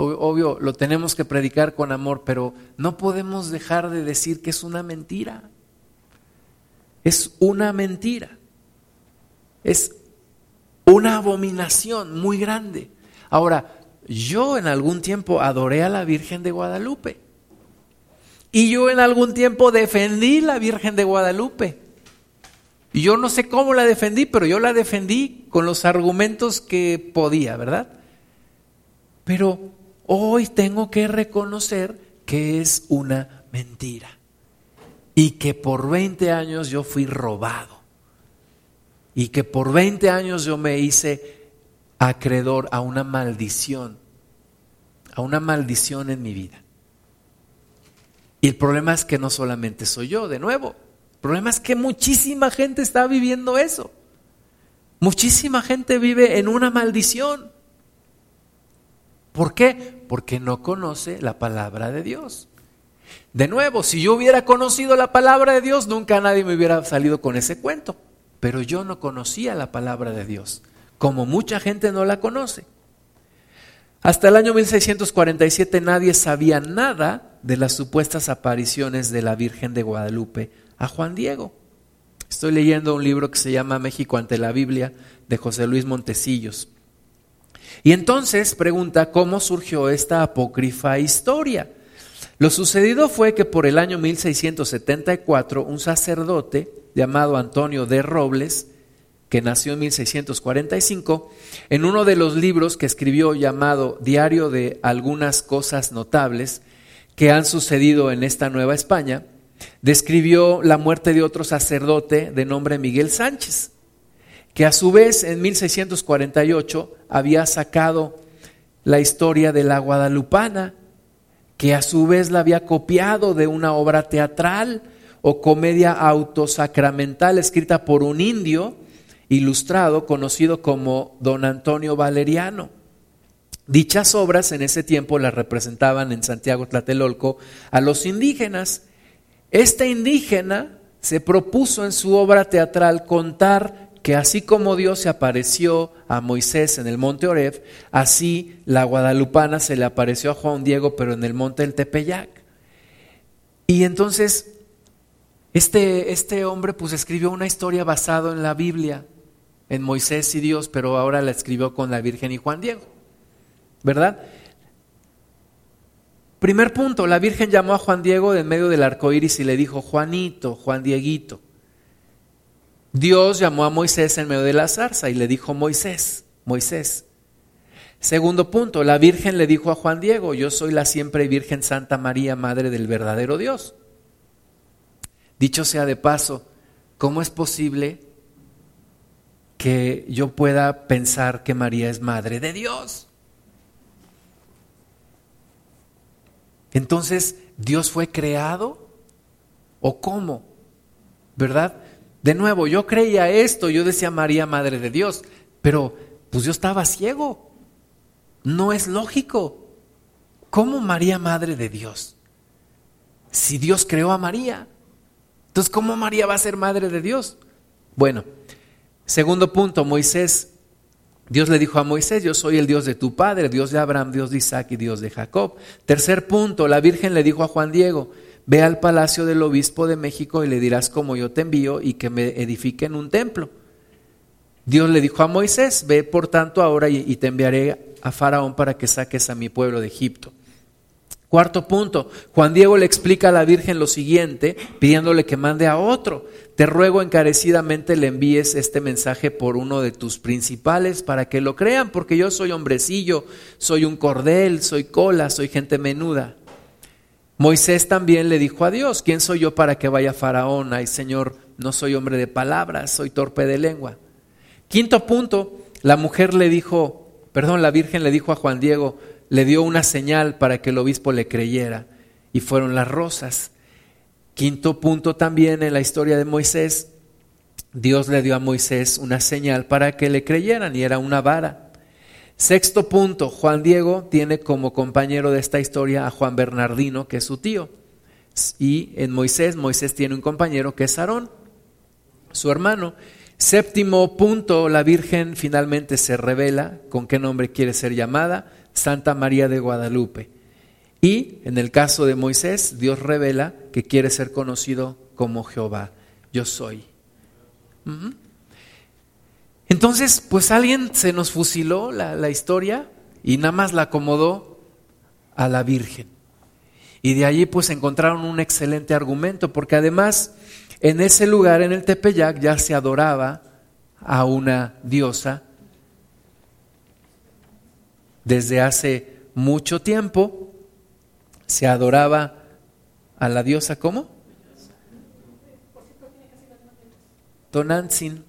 Obvio, lo tenemos que predicar con amor, pero no podemos dejar de decir que es una mentira. Es una mentira. Es una abominación muy grande. Ahora, yo en algún tiempo adoré a la Virgen de Guadalupe. Y yo en algún tiempo defendí la Virgen de Guadalupe. Y yo no sé cómo la defendí, pero yo la defendí con los argumentos que podía, ¿verdad? Pero hoy tengo que reconocer que es una mentira. Y que por 20 años yo fui robado y que por 20 años yo me hice acreedor a una maldición, a una maldición en mi vida. Y el problema es que no solamente soy yo, de nuevo, el problema es que muchísima gente está viviendo eso. Muchísima gente vive en una maldición. ¿Por qué? Porque no conoce la palabra de Dios. De nuevo, si yo hubiera conocido la palabra de Dios, nunca nadie me hubiera salido con ese cuento pero yo no conocía la palabra de Dios, como mucha gente no la conoce. Hasta el año 1647 nadie sabía nada de las supuestas apariciones de la Virgen de Guadalupe a Juan Diego. Estoy leyendo un libro que se llama México ante la Biblia de José Luis Montecillos. Y entonces pregunta cómo surgió esta apócrifa historia. Lo sucedido fue que por el año 1674 un sacerdote llamado Antonio de Robles, que nació en 1645, en uno de los libros que escribió llamado Diario de algunas cosas notables que han sucedido en esta Nueva España, describió la muerte de otro sacerdote de nombre Miguel Sánchez, que a su vez en 1648 había sacado la historia de la guadalupana, que a su vez la había copiado de una obra teatral o comedia autosacramental escrita por un indio ilustrado conocido como don Antonio Valeriano. Dichas obras en ese tiempo las representaban en Santiago Tlatelolco a los indígenas. Este indígena se propuso en su obra teatral contar que así como Dios se apareció a Moisés en el monte Oreb, así la guadalupana se le apareció a Juan Diego, pero en el monte del Tepeyac. Y entonces este, este hombre pues escribió una historia basada en la Biblia, en Moisés y Dios, pero ahora la escribió con la Virgen y Juan Diego. ¿Verdad? Primer punto, la Virgen llamó a Juan Diego en medio del arco iris y le dijo, Juanito, Juan Dieguito. Dios llamó a Moisés en medio de la zarza y le dijo, Moisés, Moisés. Segundo punto, la Virgen le dijo a Juan Diego, yo soy la siempre Virgen Santa María, Madre del verdadero Dios. Dicho sea de paso, ¿cómo es posible que yo pueda pensar que María es madre de Dios. Entonces, ¿Dios fue creado? ¿O cómo? ¿Verdad? De nuevo, yo creía esto, yo decía María, madre de Dios, pero pues yo estaba ciego. No es lógico. ¿Cómo María, madre de Dios? Si Dios creó a María. Entonces, ¿cómo María va a ser madre de Dios? Bueno, Segundo punto, Moisés, Dios le dijo a Moisés, yo soy el Dios de tu padre, Dios de Abraham, Dios de Isaac y Dios de Jacob. Tercer punto, la Virgen le dijo a Juan Diego, ve al palacio del obispo de México y le dirás como yo te envío y que me edifiquen un templo. Dios le dijo a Moisés, ve por tanto ahora y te enviaré a Faraón para que saques a mi pueblo de Egipto. Cuarto punto, Juan Diego le explica a la Virgen lo siguiente, pidiéndole que mande a otro. Te ruego encarecidamente le envíes este mensaje por uno de tus principales para que lo crean, porque yo soy hombrecillo, soy un cordel, soy cola, soy gente menuda. Moisés también le dijo a Dios, ¿quién soy yo para que vaya Faraón? Ay Señor, no soy hombre de palabras, soy torpe de lengua. Quinto punto, la mujer le dijo, perdón, la Virgen le dijo a Juan Diego, le dio una señal para que el obispo le creyera y fueron las rosas. Quinto punto también en la historia de Moisés, Dios le dio a Moisés una señal para que le creyeran y era una vara. Sexto punto, Juan Diego tiene como compañero de esta historia a Juan Bernardino, que es su tío. Y en Moisés, Moisés tiene un compañero que es Aarón, su hermano. Séptimo punto, la Virgen finalmente se revela con qué nombre quiere ser llamada. Santa María de Guadalupe. Y en el caso de Moisés, Dios revela que quiere ser conocido como Jehová. Yo soy. Entonces, pues alguien se nos fusiló la, la historia y nada más la acomodó a la Virgen. Y de allí pues encontraron un excelente argumento, porque además en ese lugar, en el Tepeyac, ya se adoraba a una diosa desde hace mucho tiempo se adoraba a la diosa ¿cómo? Tonantzin.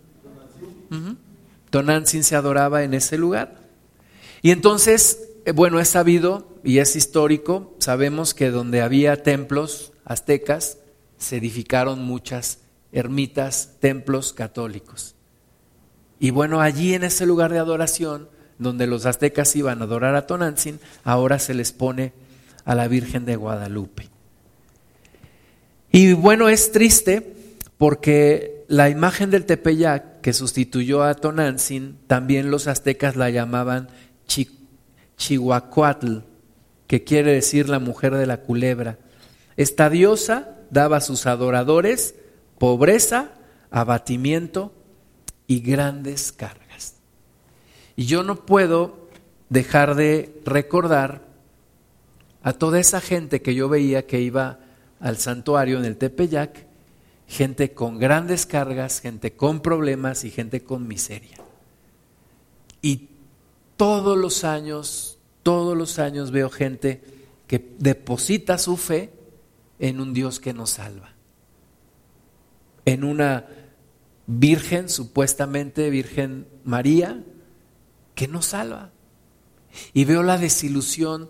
Tonantzin se adoraba en ese lugar. Y entonces, eh, bueno, es sabido y es histórico, sabemos que donde había templos aztecas, se edificaron muchas ermitas, templos católicos. Y bueno, allí en ese lugar de adoración, donde los aztecas iban a adorar a Tonantzin, ahora se les pone a la Virgen de Guadalupe. Y bueno, es triste porque la imagen del Tepeyac que sustituyó a Tonantzin, también los aztecas la llamaban Chihuacuatl, que quiere decir la mujer de la culebra. Esta diosa daba a sus adoradores pobreza, abatimiento y grandes cargas. Y yo no puedo dejar de recordar a toda esa gente que yo veía que iba al santuario en el Tepeyac, gente con grandes cargas, gente con problemas y gente con miseria. Y todos los años, todos los años veo gente que deposita su fe en un Dios que nos salva, en una Virgen, supuestamente Virgen María, que nos salva. Y veo la desilusión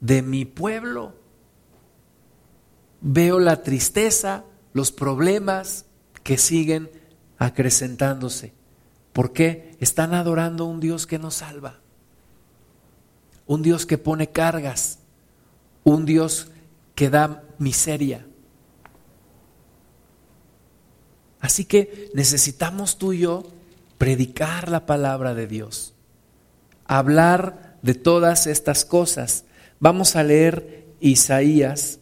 de mi pueblo. Veo la tristeza, los problemas que siguen acrecentándose. ¿Por qué? Están adorando un Dios que nos salva. Un Dios que pone cargas. Un Dios que da miseria. Así que necesitamos tú y yo predicar la palabra de Dios, hablar de todas estas cosas. Vamos a leer Isaías,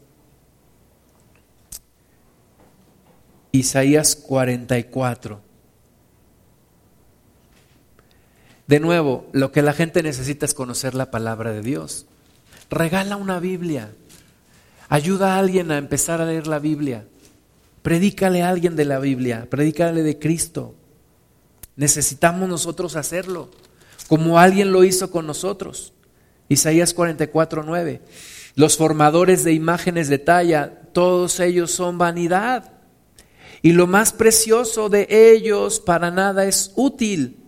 Isaías 44. De nuevo, lo que la gente necesita es conocer la palabra de Dios. Regala una Biblia. Ayuda a alguien a empezar a leer la Biblia. Predícale a alguien de la Biblia, predícale de Cristo. Necesitamos nosotros hacerlo, como alguien lo hizo con nosotros. Isaías 44, 9. Los formadores de imágenes de talla, todos ellos son vanidad. Y lo más precioso de ellos para nada es útil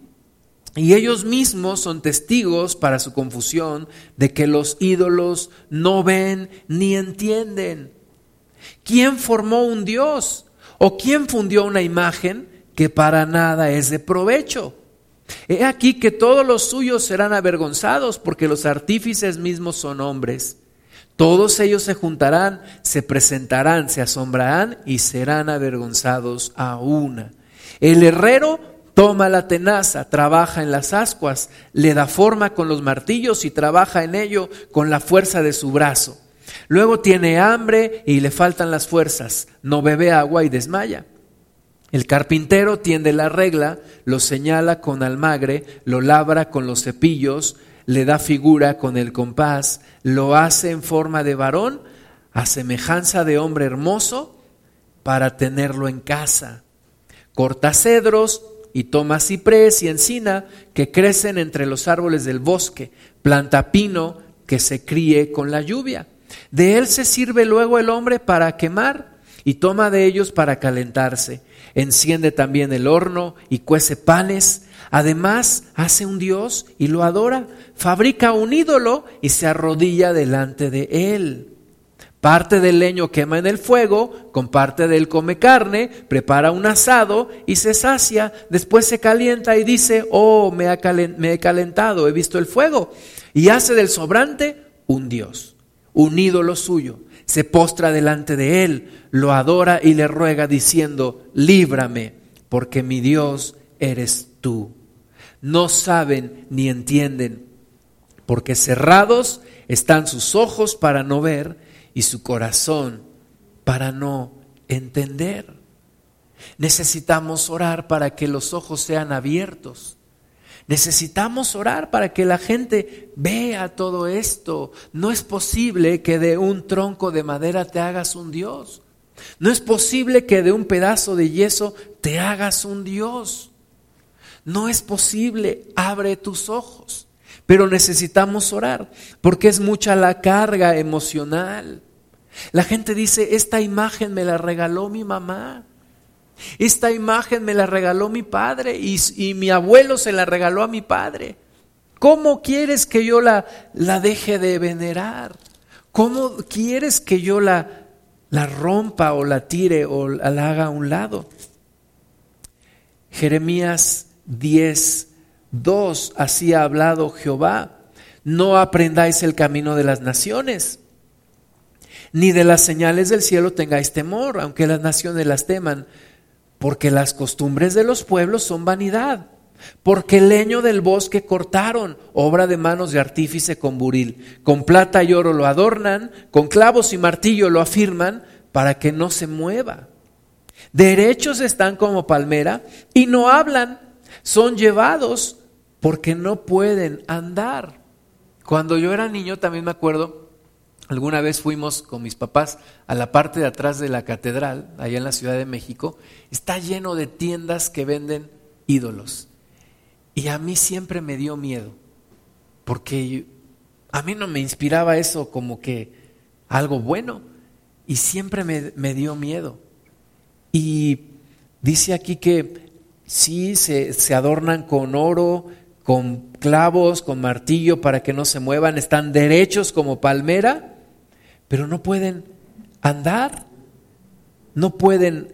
y ellos mismos son testigos para su confusión de que los ídolos no ven ni entienden. ¿Quién formó un Dios? ¿O quién fundió una imagen que para nada es de provecho? He aquí que todos los suyos serán avergonzados porque los artífices mismos son hombres. Todos ellos se juntarán, se presentarán, se asombrarán y serán avergonzados a una. El herrero Toma la tenaza, trabaja en las ascuas, le da forma con los martillos y trabaja en ello con la fuerza de su brazo. Luego tiene hambre y le faltan las fuerzas, no bebe agua y desmaya. El carpintero tiende la regla, lo señala con almagre, lo labra con los cepillos, le da figura con el compás, lo hace en forma de varón, a semejanza de hombre hermoso, para tenerlo en casa. Corta cedros, y toma ciprés y encina que crecen entre los árboles del bosque, planta pino que se críe con la lluvia. De él se sirve luego el hombre para quemar y toma de ellos para calentarse. Enciende también el horno y cuece panes. Además, hace un dios y lo adora. Fabrica un ídolo y se arrodilla delante de él. Parte del leño quema en el fuego, con parte de él come carne, prepara un asado y se sacia, después se calienta y dice, oh, me, he calentado, he visto el fuego. Y hace del sobrante un dios, un ídolo suyo. Se postra delante de él, lo adora y le ruega diciendo, líbrame, porque mi Dios eres tú. No saben ni entienden, porque cerrados están sus ojos para no ver y su corazón para no entender. Necesitamos orar para que los ojos sean abiertos. Necesitamos orar para que la gente vea todo esto. No es posible que de un tronco de madera te hagas un Dios. No es posible que de un pedazo de yeso te hagas un Dios. No es posible. Abre tus ojos. Pero necesitamos orar porque es mucha la carga emocional. La gente dice, esta imagen me la regaló mi mamá. Esta imagen me la regaló mi padre y, mi abuelo se la regaló a mi padre. ¿Cómo quieres que yo la, la deje de venerar? ¿Cómo quieres que yo la, la rompa o la tire o la haga a un lado? Jeremías 10, 2, así ha hablado Jehová. No aprendáis el camino de las naciones ni de las señales del cielo tengáis temor, aunque las naciones las teman, porque las costumbres de los pueblos son vanidad. porque el leño del bosque cortaron, obra de manos de artífice con buril. Con plata y oro lo adornan, con clavos y martillo lo afirman, para que no se mueva. Derechos están como palmera y no hablan, son llevados porque no pueden andar. Cuando yo era niño también me acuerdo, alguna vez fuimos con mis papás a la parte de atrás de la catedral, allá en la Ciudad de México, está lleno de tiendas que venden ídolos. Y a mí siempre me dio miedo, porque a mí no me inspiraba eso como que algo bueno, y siempre me, me dio miedo. Y dice aquí que sí, se, se adornan con oro, con clavos, con martillo para que no se muevan, están derechos como palmera, pero no pueden andar, no pueden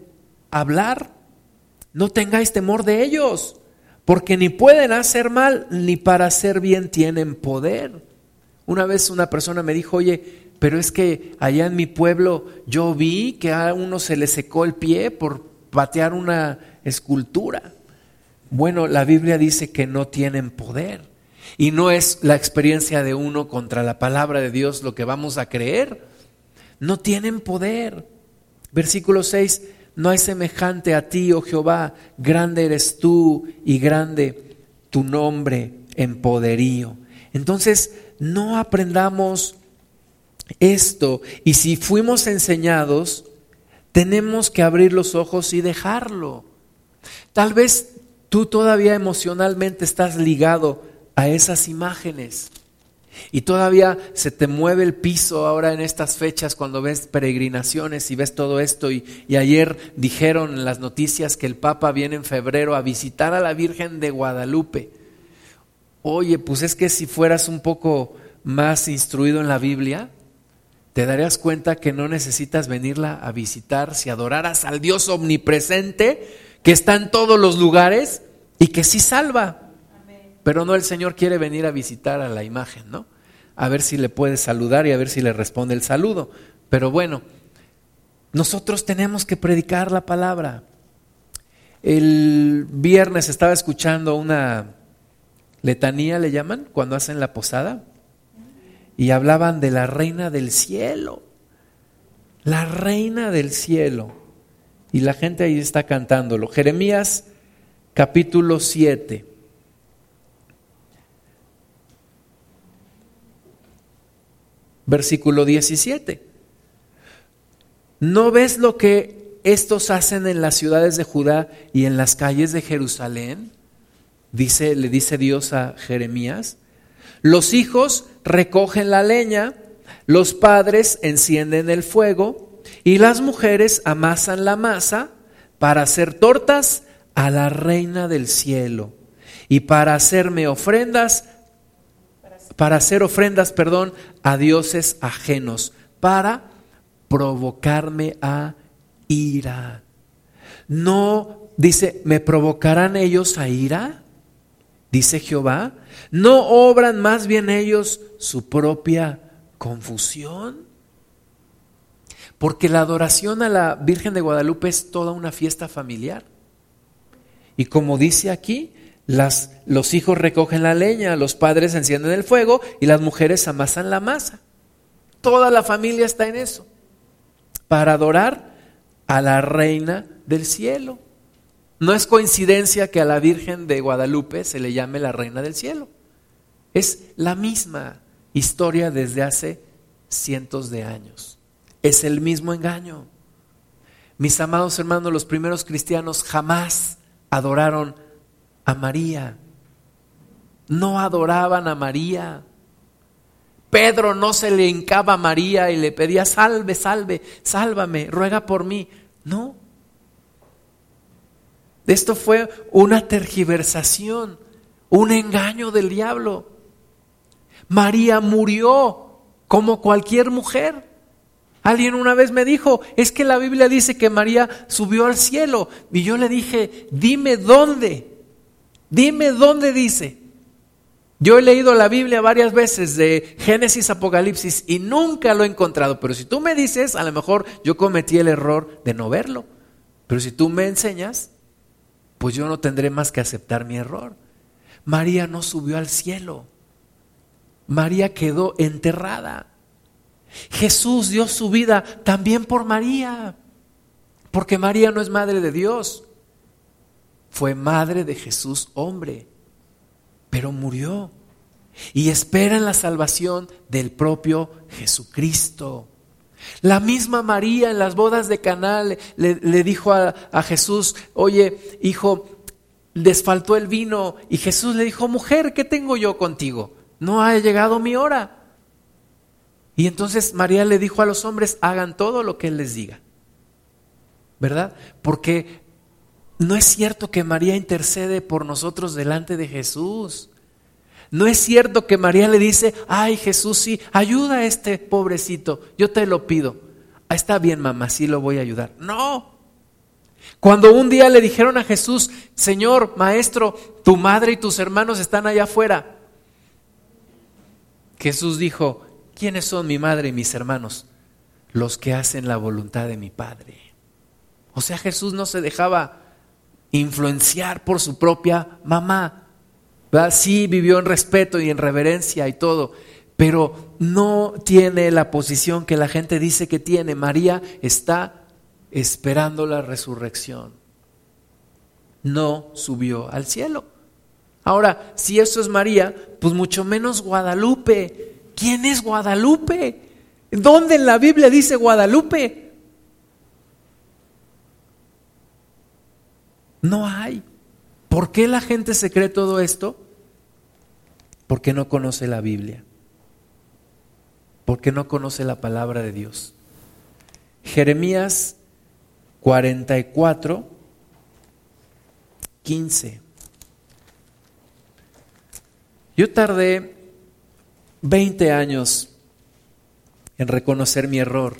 hablar. No tengáis temor de ellos porque ni pueden hacer mal, ni para hacer bien tienen poder. Una vez una persona me dijo, oye, pero es que allá en mi pueblo yo vi que a uno se le secó el pie por patear una escultura. Bueno, la Biblia dice que no tienen poder. Y no es la experiencia de uno contra la palabra de Dios lo que vamos a creer. No tienen poder. Versículo 6, no hay semejante a ti, oh Jehová, grande eres tú y grande tu nombre en poderío. Entonces, no aprendamos esto y si fuimos enseñados, tenemos que abrir los ojos y dejarlo. Tal vez tú todavía emocionalmente estás ligado a esas imágenes. Y todavía se te mueve el piso ahora en estas fechas cuando ves peregrinaciones y ves todo esto. Y, ayer dijeron en las noticias que el Papa viene en febrero a visitar a la Virgen de Guadalupe. Oye, pues es que si fueras un poco más instruido en la Biblia, te darías cuenta que no necesitas venirla a visitar si adoraras al Dios omnipresente que está en todos los lugares y que sí salva. Pero no el Señor quiere venir a visitar a la imagen, ¿no? A ver si le puede saludar y a ver si le responde el saludo. Pero bueno, nosotros tenemos que predicar la palabra. El viernes estaba escuchando una letanía, le llaman, cuando hacen la posada, y hablaban de la reina del cielo. La reina del cielo. Y la gente ahí está cantándolo. Jeremías capítulo 7. Versículo 17. ¿No ves lo que estos hacen en las ciudades de Judá y en las calles de Jerusalén? Dice, le dice Dios a Jeremías. Los hijos recogen la leña, los padres encienden el fuego y las mujeres amasan la masa para hacer tortas a la reina del cielo y para hacerme ofrendas para hacer ofrendas, perdón, a dioses ajenos, para provocarme a ira. No, dice, ¿me provocarán ellos a ira? Dice Jehová. ¿No obran más bien ellos su propia confusión? Porque la adoración a la Virgen de Guadalupe es toda una fiesta familiar. Y como dice aquí, los hijos recogen la leña, los padres encienden el fuego y las mujeres amasan la masa. Toda la familia está en eso, para adorar a la reina del cielo. No es coincidencia que a la Virgen de Guadalupe se le llame la reina del cielo. Es la misma historia desde hace cientos de años. Es el mismo engaño. Mis amados hermanos, los primeros cristianos jamás adoraron a María. No adoraban a María. Pedro no se le hincaba a María y le pedía, salve, salve, sálvame, ruega por mí. No. Esto fue una tergiversación, un engaño del diablo. María murió como cualquier mujer. Alguien una vez me dijo, es que la Biblia dice que María subió al cielo. Y yo le dije, dime dónde. Dime dónde dice. Yo he leído la Biblia varias veces de Génesis, Apocalipsis y nunca lo he encontrado. Pero si tú me dices, a lo mejor yo cometí el error de no verlo. Pero si tú me enseñas, pues yo no tendré más que aceptar mi error. María no subió al cielo. María quedó enterrada. Jesús dio su vida también por María, porque María no es madre de Dios, fue madre de Jesús hombre, pero murió y espera en la salvación del propio Jesucristo. La misma María en las bodas de Canal le, dijo a, a Jesús, oye, hijo, les faltó el vino. Y Jesús le dijo, mujer, ¿qué tengo yo contigo? No ha llegado mi hora. Y entonces María le dijo a los hombres, hagan todo lo que Él les diga. ¿Verdad? Porque no es cierto que María intercede por nosotros delante de Jesús. No es cierto que María le dice, ay Jesús, sí, ayuda a este pobrecito, yo te lo pido. Ah, está bien, mamá, sí lo voy a ayudar. No. Cuando un día le dijeron a Jesús, Señor, Maestro, tu madre y tus hermanos están allá afuera. Jesús dijo, ¿quiénes son mi madre y mis hermanos? Los que hacen la voluntad de mi Padre. O sea, Jesús no se dejaba influenciar por su propia mamá. Sí vivió en respeto y en reverencia y todo, pero no tiene la posición que la gente dice que tiene. María está esperando la resurrección. No subió al cielo. Ahora, si eso es María, pues mucho menos Guadalupe. ¿Quién es Guadalupe? ¿Dónde en la Biblia dice Guadalupe? No hay. ¿Por qué la gente se cree todo esto? Porque no conoce la Biblia. Porque no conoce la palabra de Dios. Jeremías 44, 15. Yo tardé 20 años en reconocer mi error.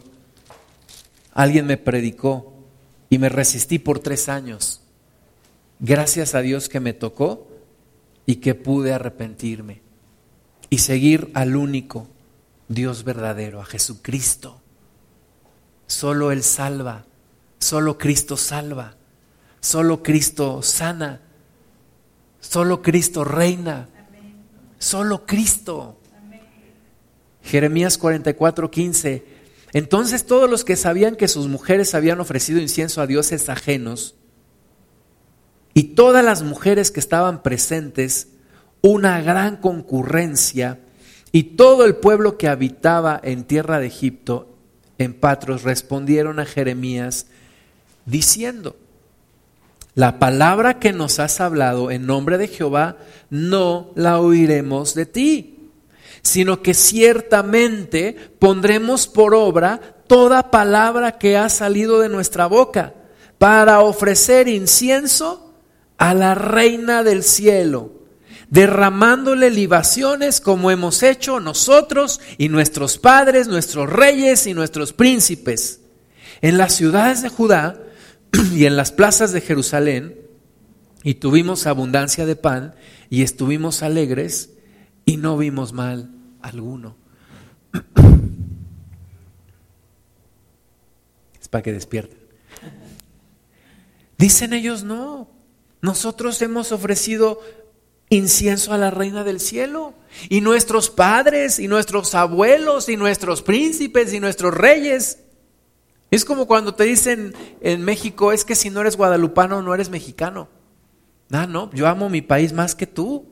Alguien me predicó y me resistí por tres años. Gracias a Dios que me tocó y que pude arrepentirme y seguir al único Dios verdadero, a Jesucristo. Solo Él salva, solo Cristo salva, solo Cristo sana, solo Cristo reina, solo Cristo. Jeremías 44, 15. Entonces todos los que sabían que sus mujeres habían ofrecido incienso a dioses ajenos, y todas las mujeres que estaban presentes, una gran concurrencia, y todo el pueblo que habitaba en tierra de Egipto, en Patros, respondieron a Jeremías diciendo, la palabra que nos has hablado en nombre de Jehová, no la oiremos de ti, sino que ciertamente pondremos por obra toda palabra que ha salido de nuestra boca para ofrecer incienso a la reina del cielo, derramándole libaciones como hemos hecho nosotros y nuestros padres, nuestros reyes y nuestros príncipes. En las ciudades de Judá y en las plazas de Jerusalén, y tuvimos abundancia de pan, y estuvimos alegres, y no vimos mal alguno. Es para que despierten. Dicen ellos no. Nosotros hemos ofrecido incienso a la reina del cielo. Y nuestros padres, y nuestros abuelos, y nuestros príncipes, y nuestros reyes. Es como cuando te dicen en México, es que si no eres guadalupano, no eres mexicano. No, no, yo amo mi país más que tú.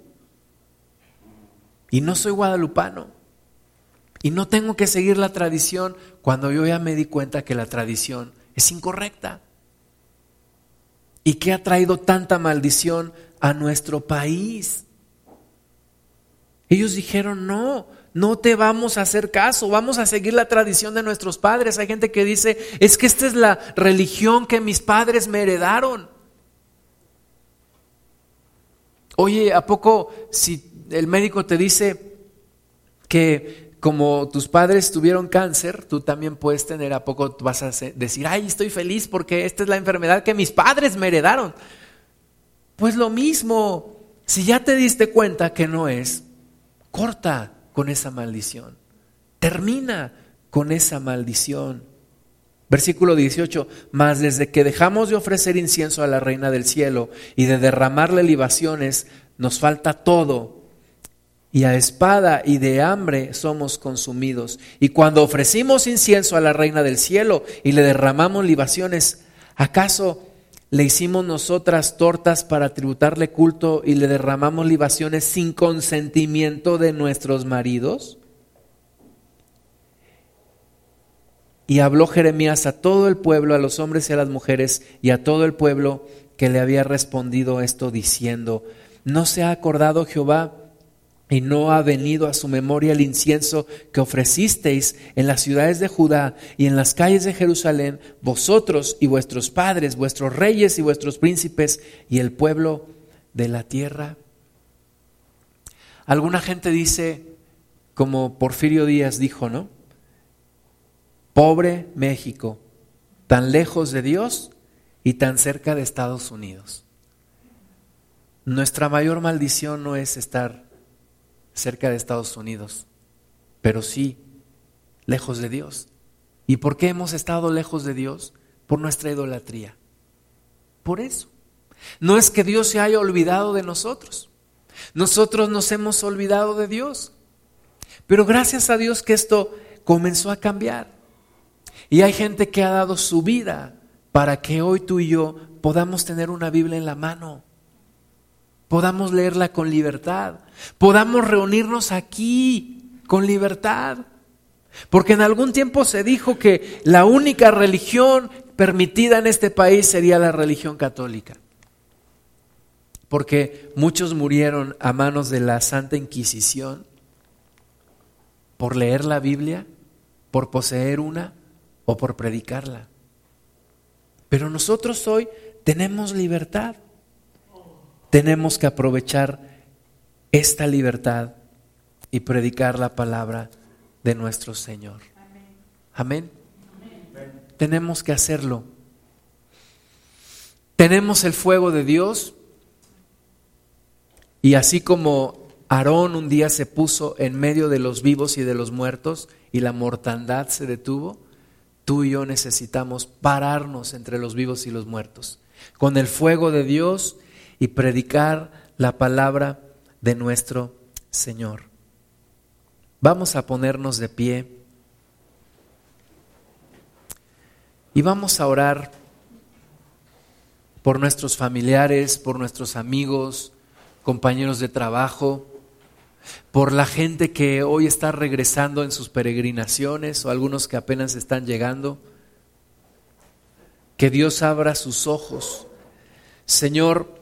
Y no soy guadalupano. Y no tengo que seguir la tradición cuando yo ya me di cuenta que la tradición es incorrecta y que ha traído tanta maldición a nuestro país. Ellos dijeron, no, no te vamos a hacer caso, vamos a seguir la tradición de nuestros padres. Hay gente que dice, es que esta es la religión que mis padres me heredaron. Oye, ¿a poco si el médico te dice que como tus padres tuvieron cáncer, tú también puedes tener, ¿a poco vas a decir, ay, estoy feliz porque esta es la enfermedad que mis padres me heredaron? Pues lo mismo, si ya te diste cuenta que no es, corta con esa maldición, termina con esa maldición. Versículo 18, mas desde que dejamos de ofrecer incienso a la reina del cielo y de derramarle libaciones, nos falta todo. Y a espada y de hambre somos consumidos. Y cuando ofrecimos incienso a la reina del cielo y le derramamos libaciones, ¿acaso le hicimos nosotras tortas para tributarle culto y le derramamos libaciones sin consentimiento de nuestros maridos? Y habló Jeremías a todo el pueblo, a los hombres y a las mujeres, y a todo el pueblo que le había respondido esto diciendo, ¿no se ha acordado Jehová y no ha venido a su memoria el incienso que ofrecisteis en las ciudades de Judá y en las calles de Jerusalén, vosotros y vuestros padres, vuestros reyes y vuestros príncipes y el pueblo de la tierra? Alguna gente dice, como Porfirio Díaz dijo, ¿no? Pobre México, tan lejos de Dios y tan cerca de Estados Unidos. Nuestra mayor maldición no es estar cerca de Estados Unidos, pero sí lejos de Dios. ¿Y por qué hemos estado lejos de Dios? Por nuestra idolatría. Por eso. No es que Dios se haya olvidado de nosotros. Nosotros nos hemos olvidado de Dios. Pero gracias a Dios que esto comenzó a cambiar. Y hay gente que ha dado su vida para que hoy tú y yo podamos tener una Biblia en la mano, podamos leerla con libertad, podamos reunirnos aquí con libertad. Porque en algún tiempo se dijo que la única religión permitida en este país sería la religión católica. Porque muchos murieron a manos de la Santa Inquisición por leer la Biblia, por poseer una o por predicarla. Pero nosotros hoy tenemos libertad. Tenemos que aprovechar esta libertad y predicar la palabra de nuestro Señor. Amén. Tenemos que hacerlo. Tenemos el fuego de Dios y así como Aarón un día se puso en medio de los vivos y de los muertos y la mortandad se detuvo, tú y yo necesitamos pararnos entre los vivos y los muertos, con el fuego de Dios y predicar la palabra de nuestro Señor. Vamos a ponernos de pie y vamos a orar por nuestros familiares, por nuestros amigos, compañeros de trabajo, por la gente que hoy está regresando en sus peregrinaciones o algunos que apenas están llegando. Que Dios abra sus ojos. Señor,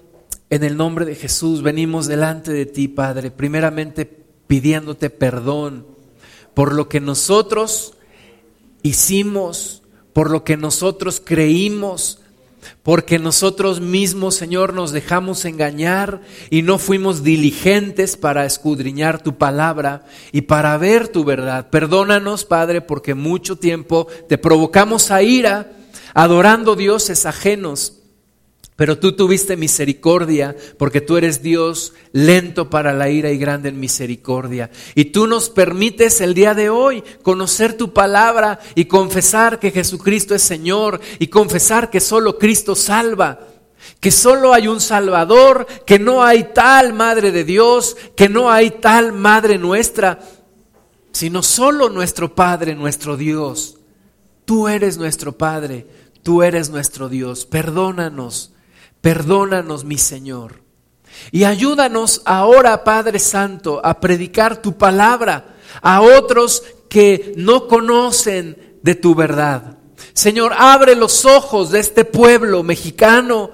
en el nombre de Jesús venimos delante de ti, Padre, primeramente pidiéndote perdón por lo que nosotros hicimos, por lo que nosotros creímos, porque nosotros mismos, Señor, nos dejamos engañar y no fuimos diligentes para escudriñar tu palabra y para ver tu verdad. Perdónanos, Padre, porque mucho tiempo te provocamos a ira adorando dioses ajenos pero tú tuviste misericordia porque tú eres Dios lento para la ira y grande en misericordia. Y tú nos permites el día de hoy conocer tu palabra y confesar que Jesucristo es Señor y confesar que solo Cristo salva. Que solo hay un Salvador, que no hay tal Madre de Dios, que no hay tal Madre nuestra, sino solo nuestro Padre, nuestro Dios. Tú eres nuestro Padre, tú eres nuestro Dios. Perdónanos Perdónanos, mi Señor. Y ayúdanos ahora, Padre Santo, a predicar tu palabra a otros que no conocen de tu verdad. Señor, abre los ojos de este pueblo mexicano,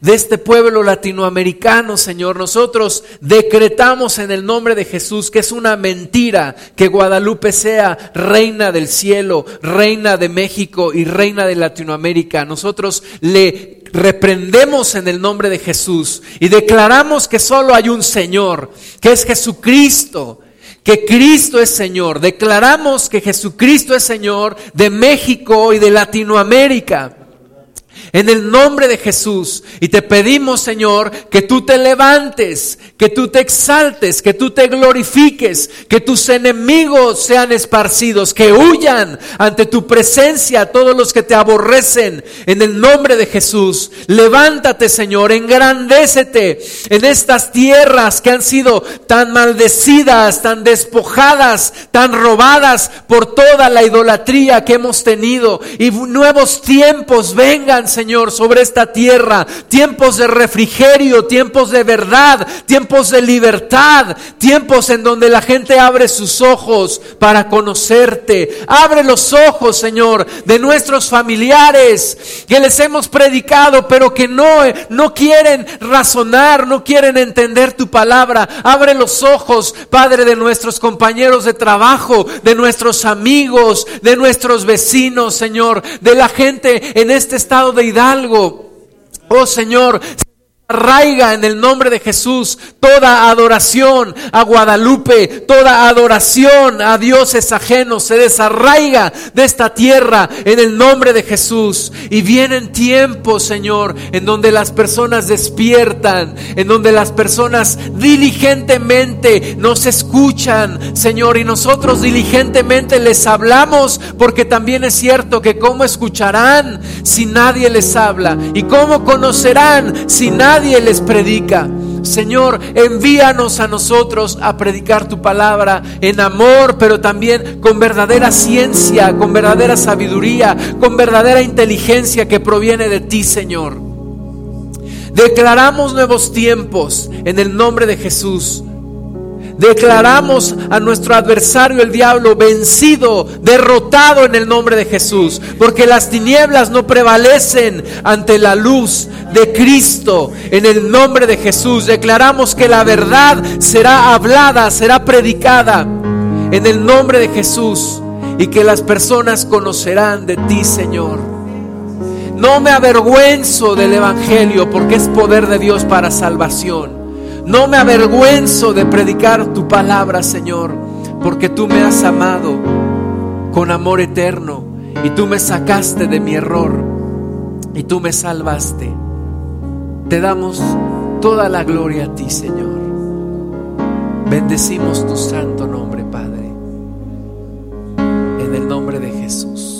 de este pueblo latinoamericano, Señor. Nosotros decretamos en el nombre de Jesús que es una mentira que Guadalupe sea reina del cielo, reina de México y reina de Latinoamérica. Nosotros le reprendemos en el nombre de Jesús y declaramos que solo hay un Señor, que es Jesucristo, que Cristo es Señor. Declaramos que Jesucristo es Señor de México y de Latinoamérica. En el nombre de Jesús. Y te pedimos, Señor, que tú te levantes, que tú te exaltes, que tú te glorifiques, que tus enemigos sean esparcidos, que huyan ante tu presencia todos los que te aborrecen. En el nombre de Jesús. Levántate, Señor, engrandécete en estas tierras que han sido tan maldecidas, tan despojadas, tan robadas por toda la idolatría que hemos tenido. Y nuevos tiempos Señor, sobre esta tierra. Tiempos de refrigerio, tiempos de verdad, tiempos de libertad, tiempos en donde la gente abre sus ojos para conocerte. Abre los ojos, Señor, de nuestros familiares que les hemos predicado, pero que no, no quieren razonar, no quieren entender tu palabra. Abre los ojos, Padre, de nuestros compañeros de trabajo, de nuestros amigos, de nuestros vecinos, Señor, de la gente en este estado de Hidalgo. Oh Señor, Arraiga en el nombre de Jesús toda adoración a Guadalupe, toda adoración a dioses ajenos, se desarraiga de esta tierra en el nombre de Jesús. Y vienen tiempos, Señor, en donde las personas despiertan, en donde las personas diligentemente nos escuchan, Señor, y nosotros diligentemente les hablamos, porque también es cierto que cómo escucharán si nadie les habla, y cómo conocerán si nadie nadie les predica. Señor, envíanos a nosotros a predicar tu palabra en amor, pero también con verdadera ciencia, con verdadera sabiduría, con verdadera inteligencia que proviene de ti, Señor. Declaramos nuevos tiempos en el nombre de Jesús. Declaramos a nuestro adversario el diablo vencido, derrotado en el nombre de Jesús, porque las tinieblas no prevalecen ante la luz de Cristo. En el nombre de Jesús declaramos que la verdad será hablada, será predicada en el nombre de Jesús y que las personas conocerán de ti, Señor. No me avergüenzo del Evangelio porque es poder de Dios para salvación. No me avergüenzo de predicar tu palabra, Señor, porque tú me has amado con amor eterno y tú me sacaste de mi error y tú me salvaste. Te damos toda la gloria a ti, Señor. Bendecimos tu santo nombre, Padre. En el nombre de Jesús.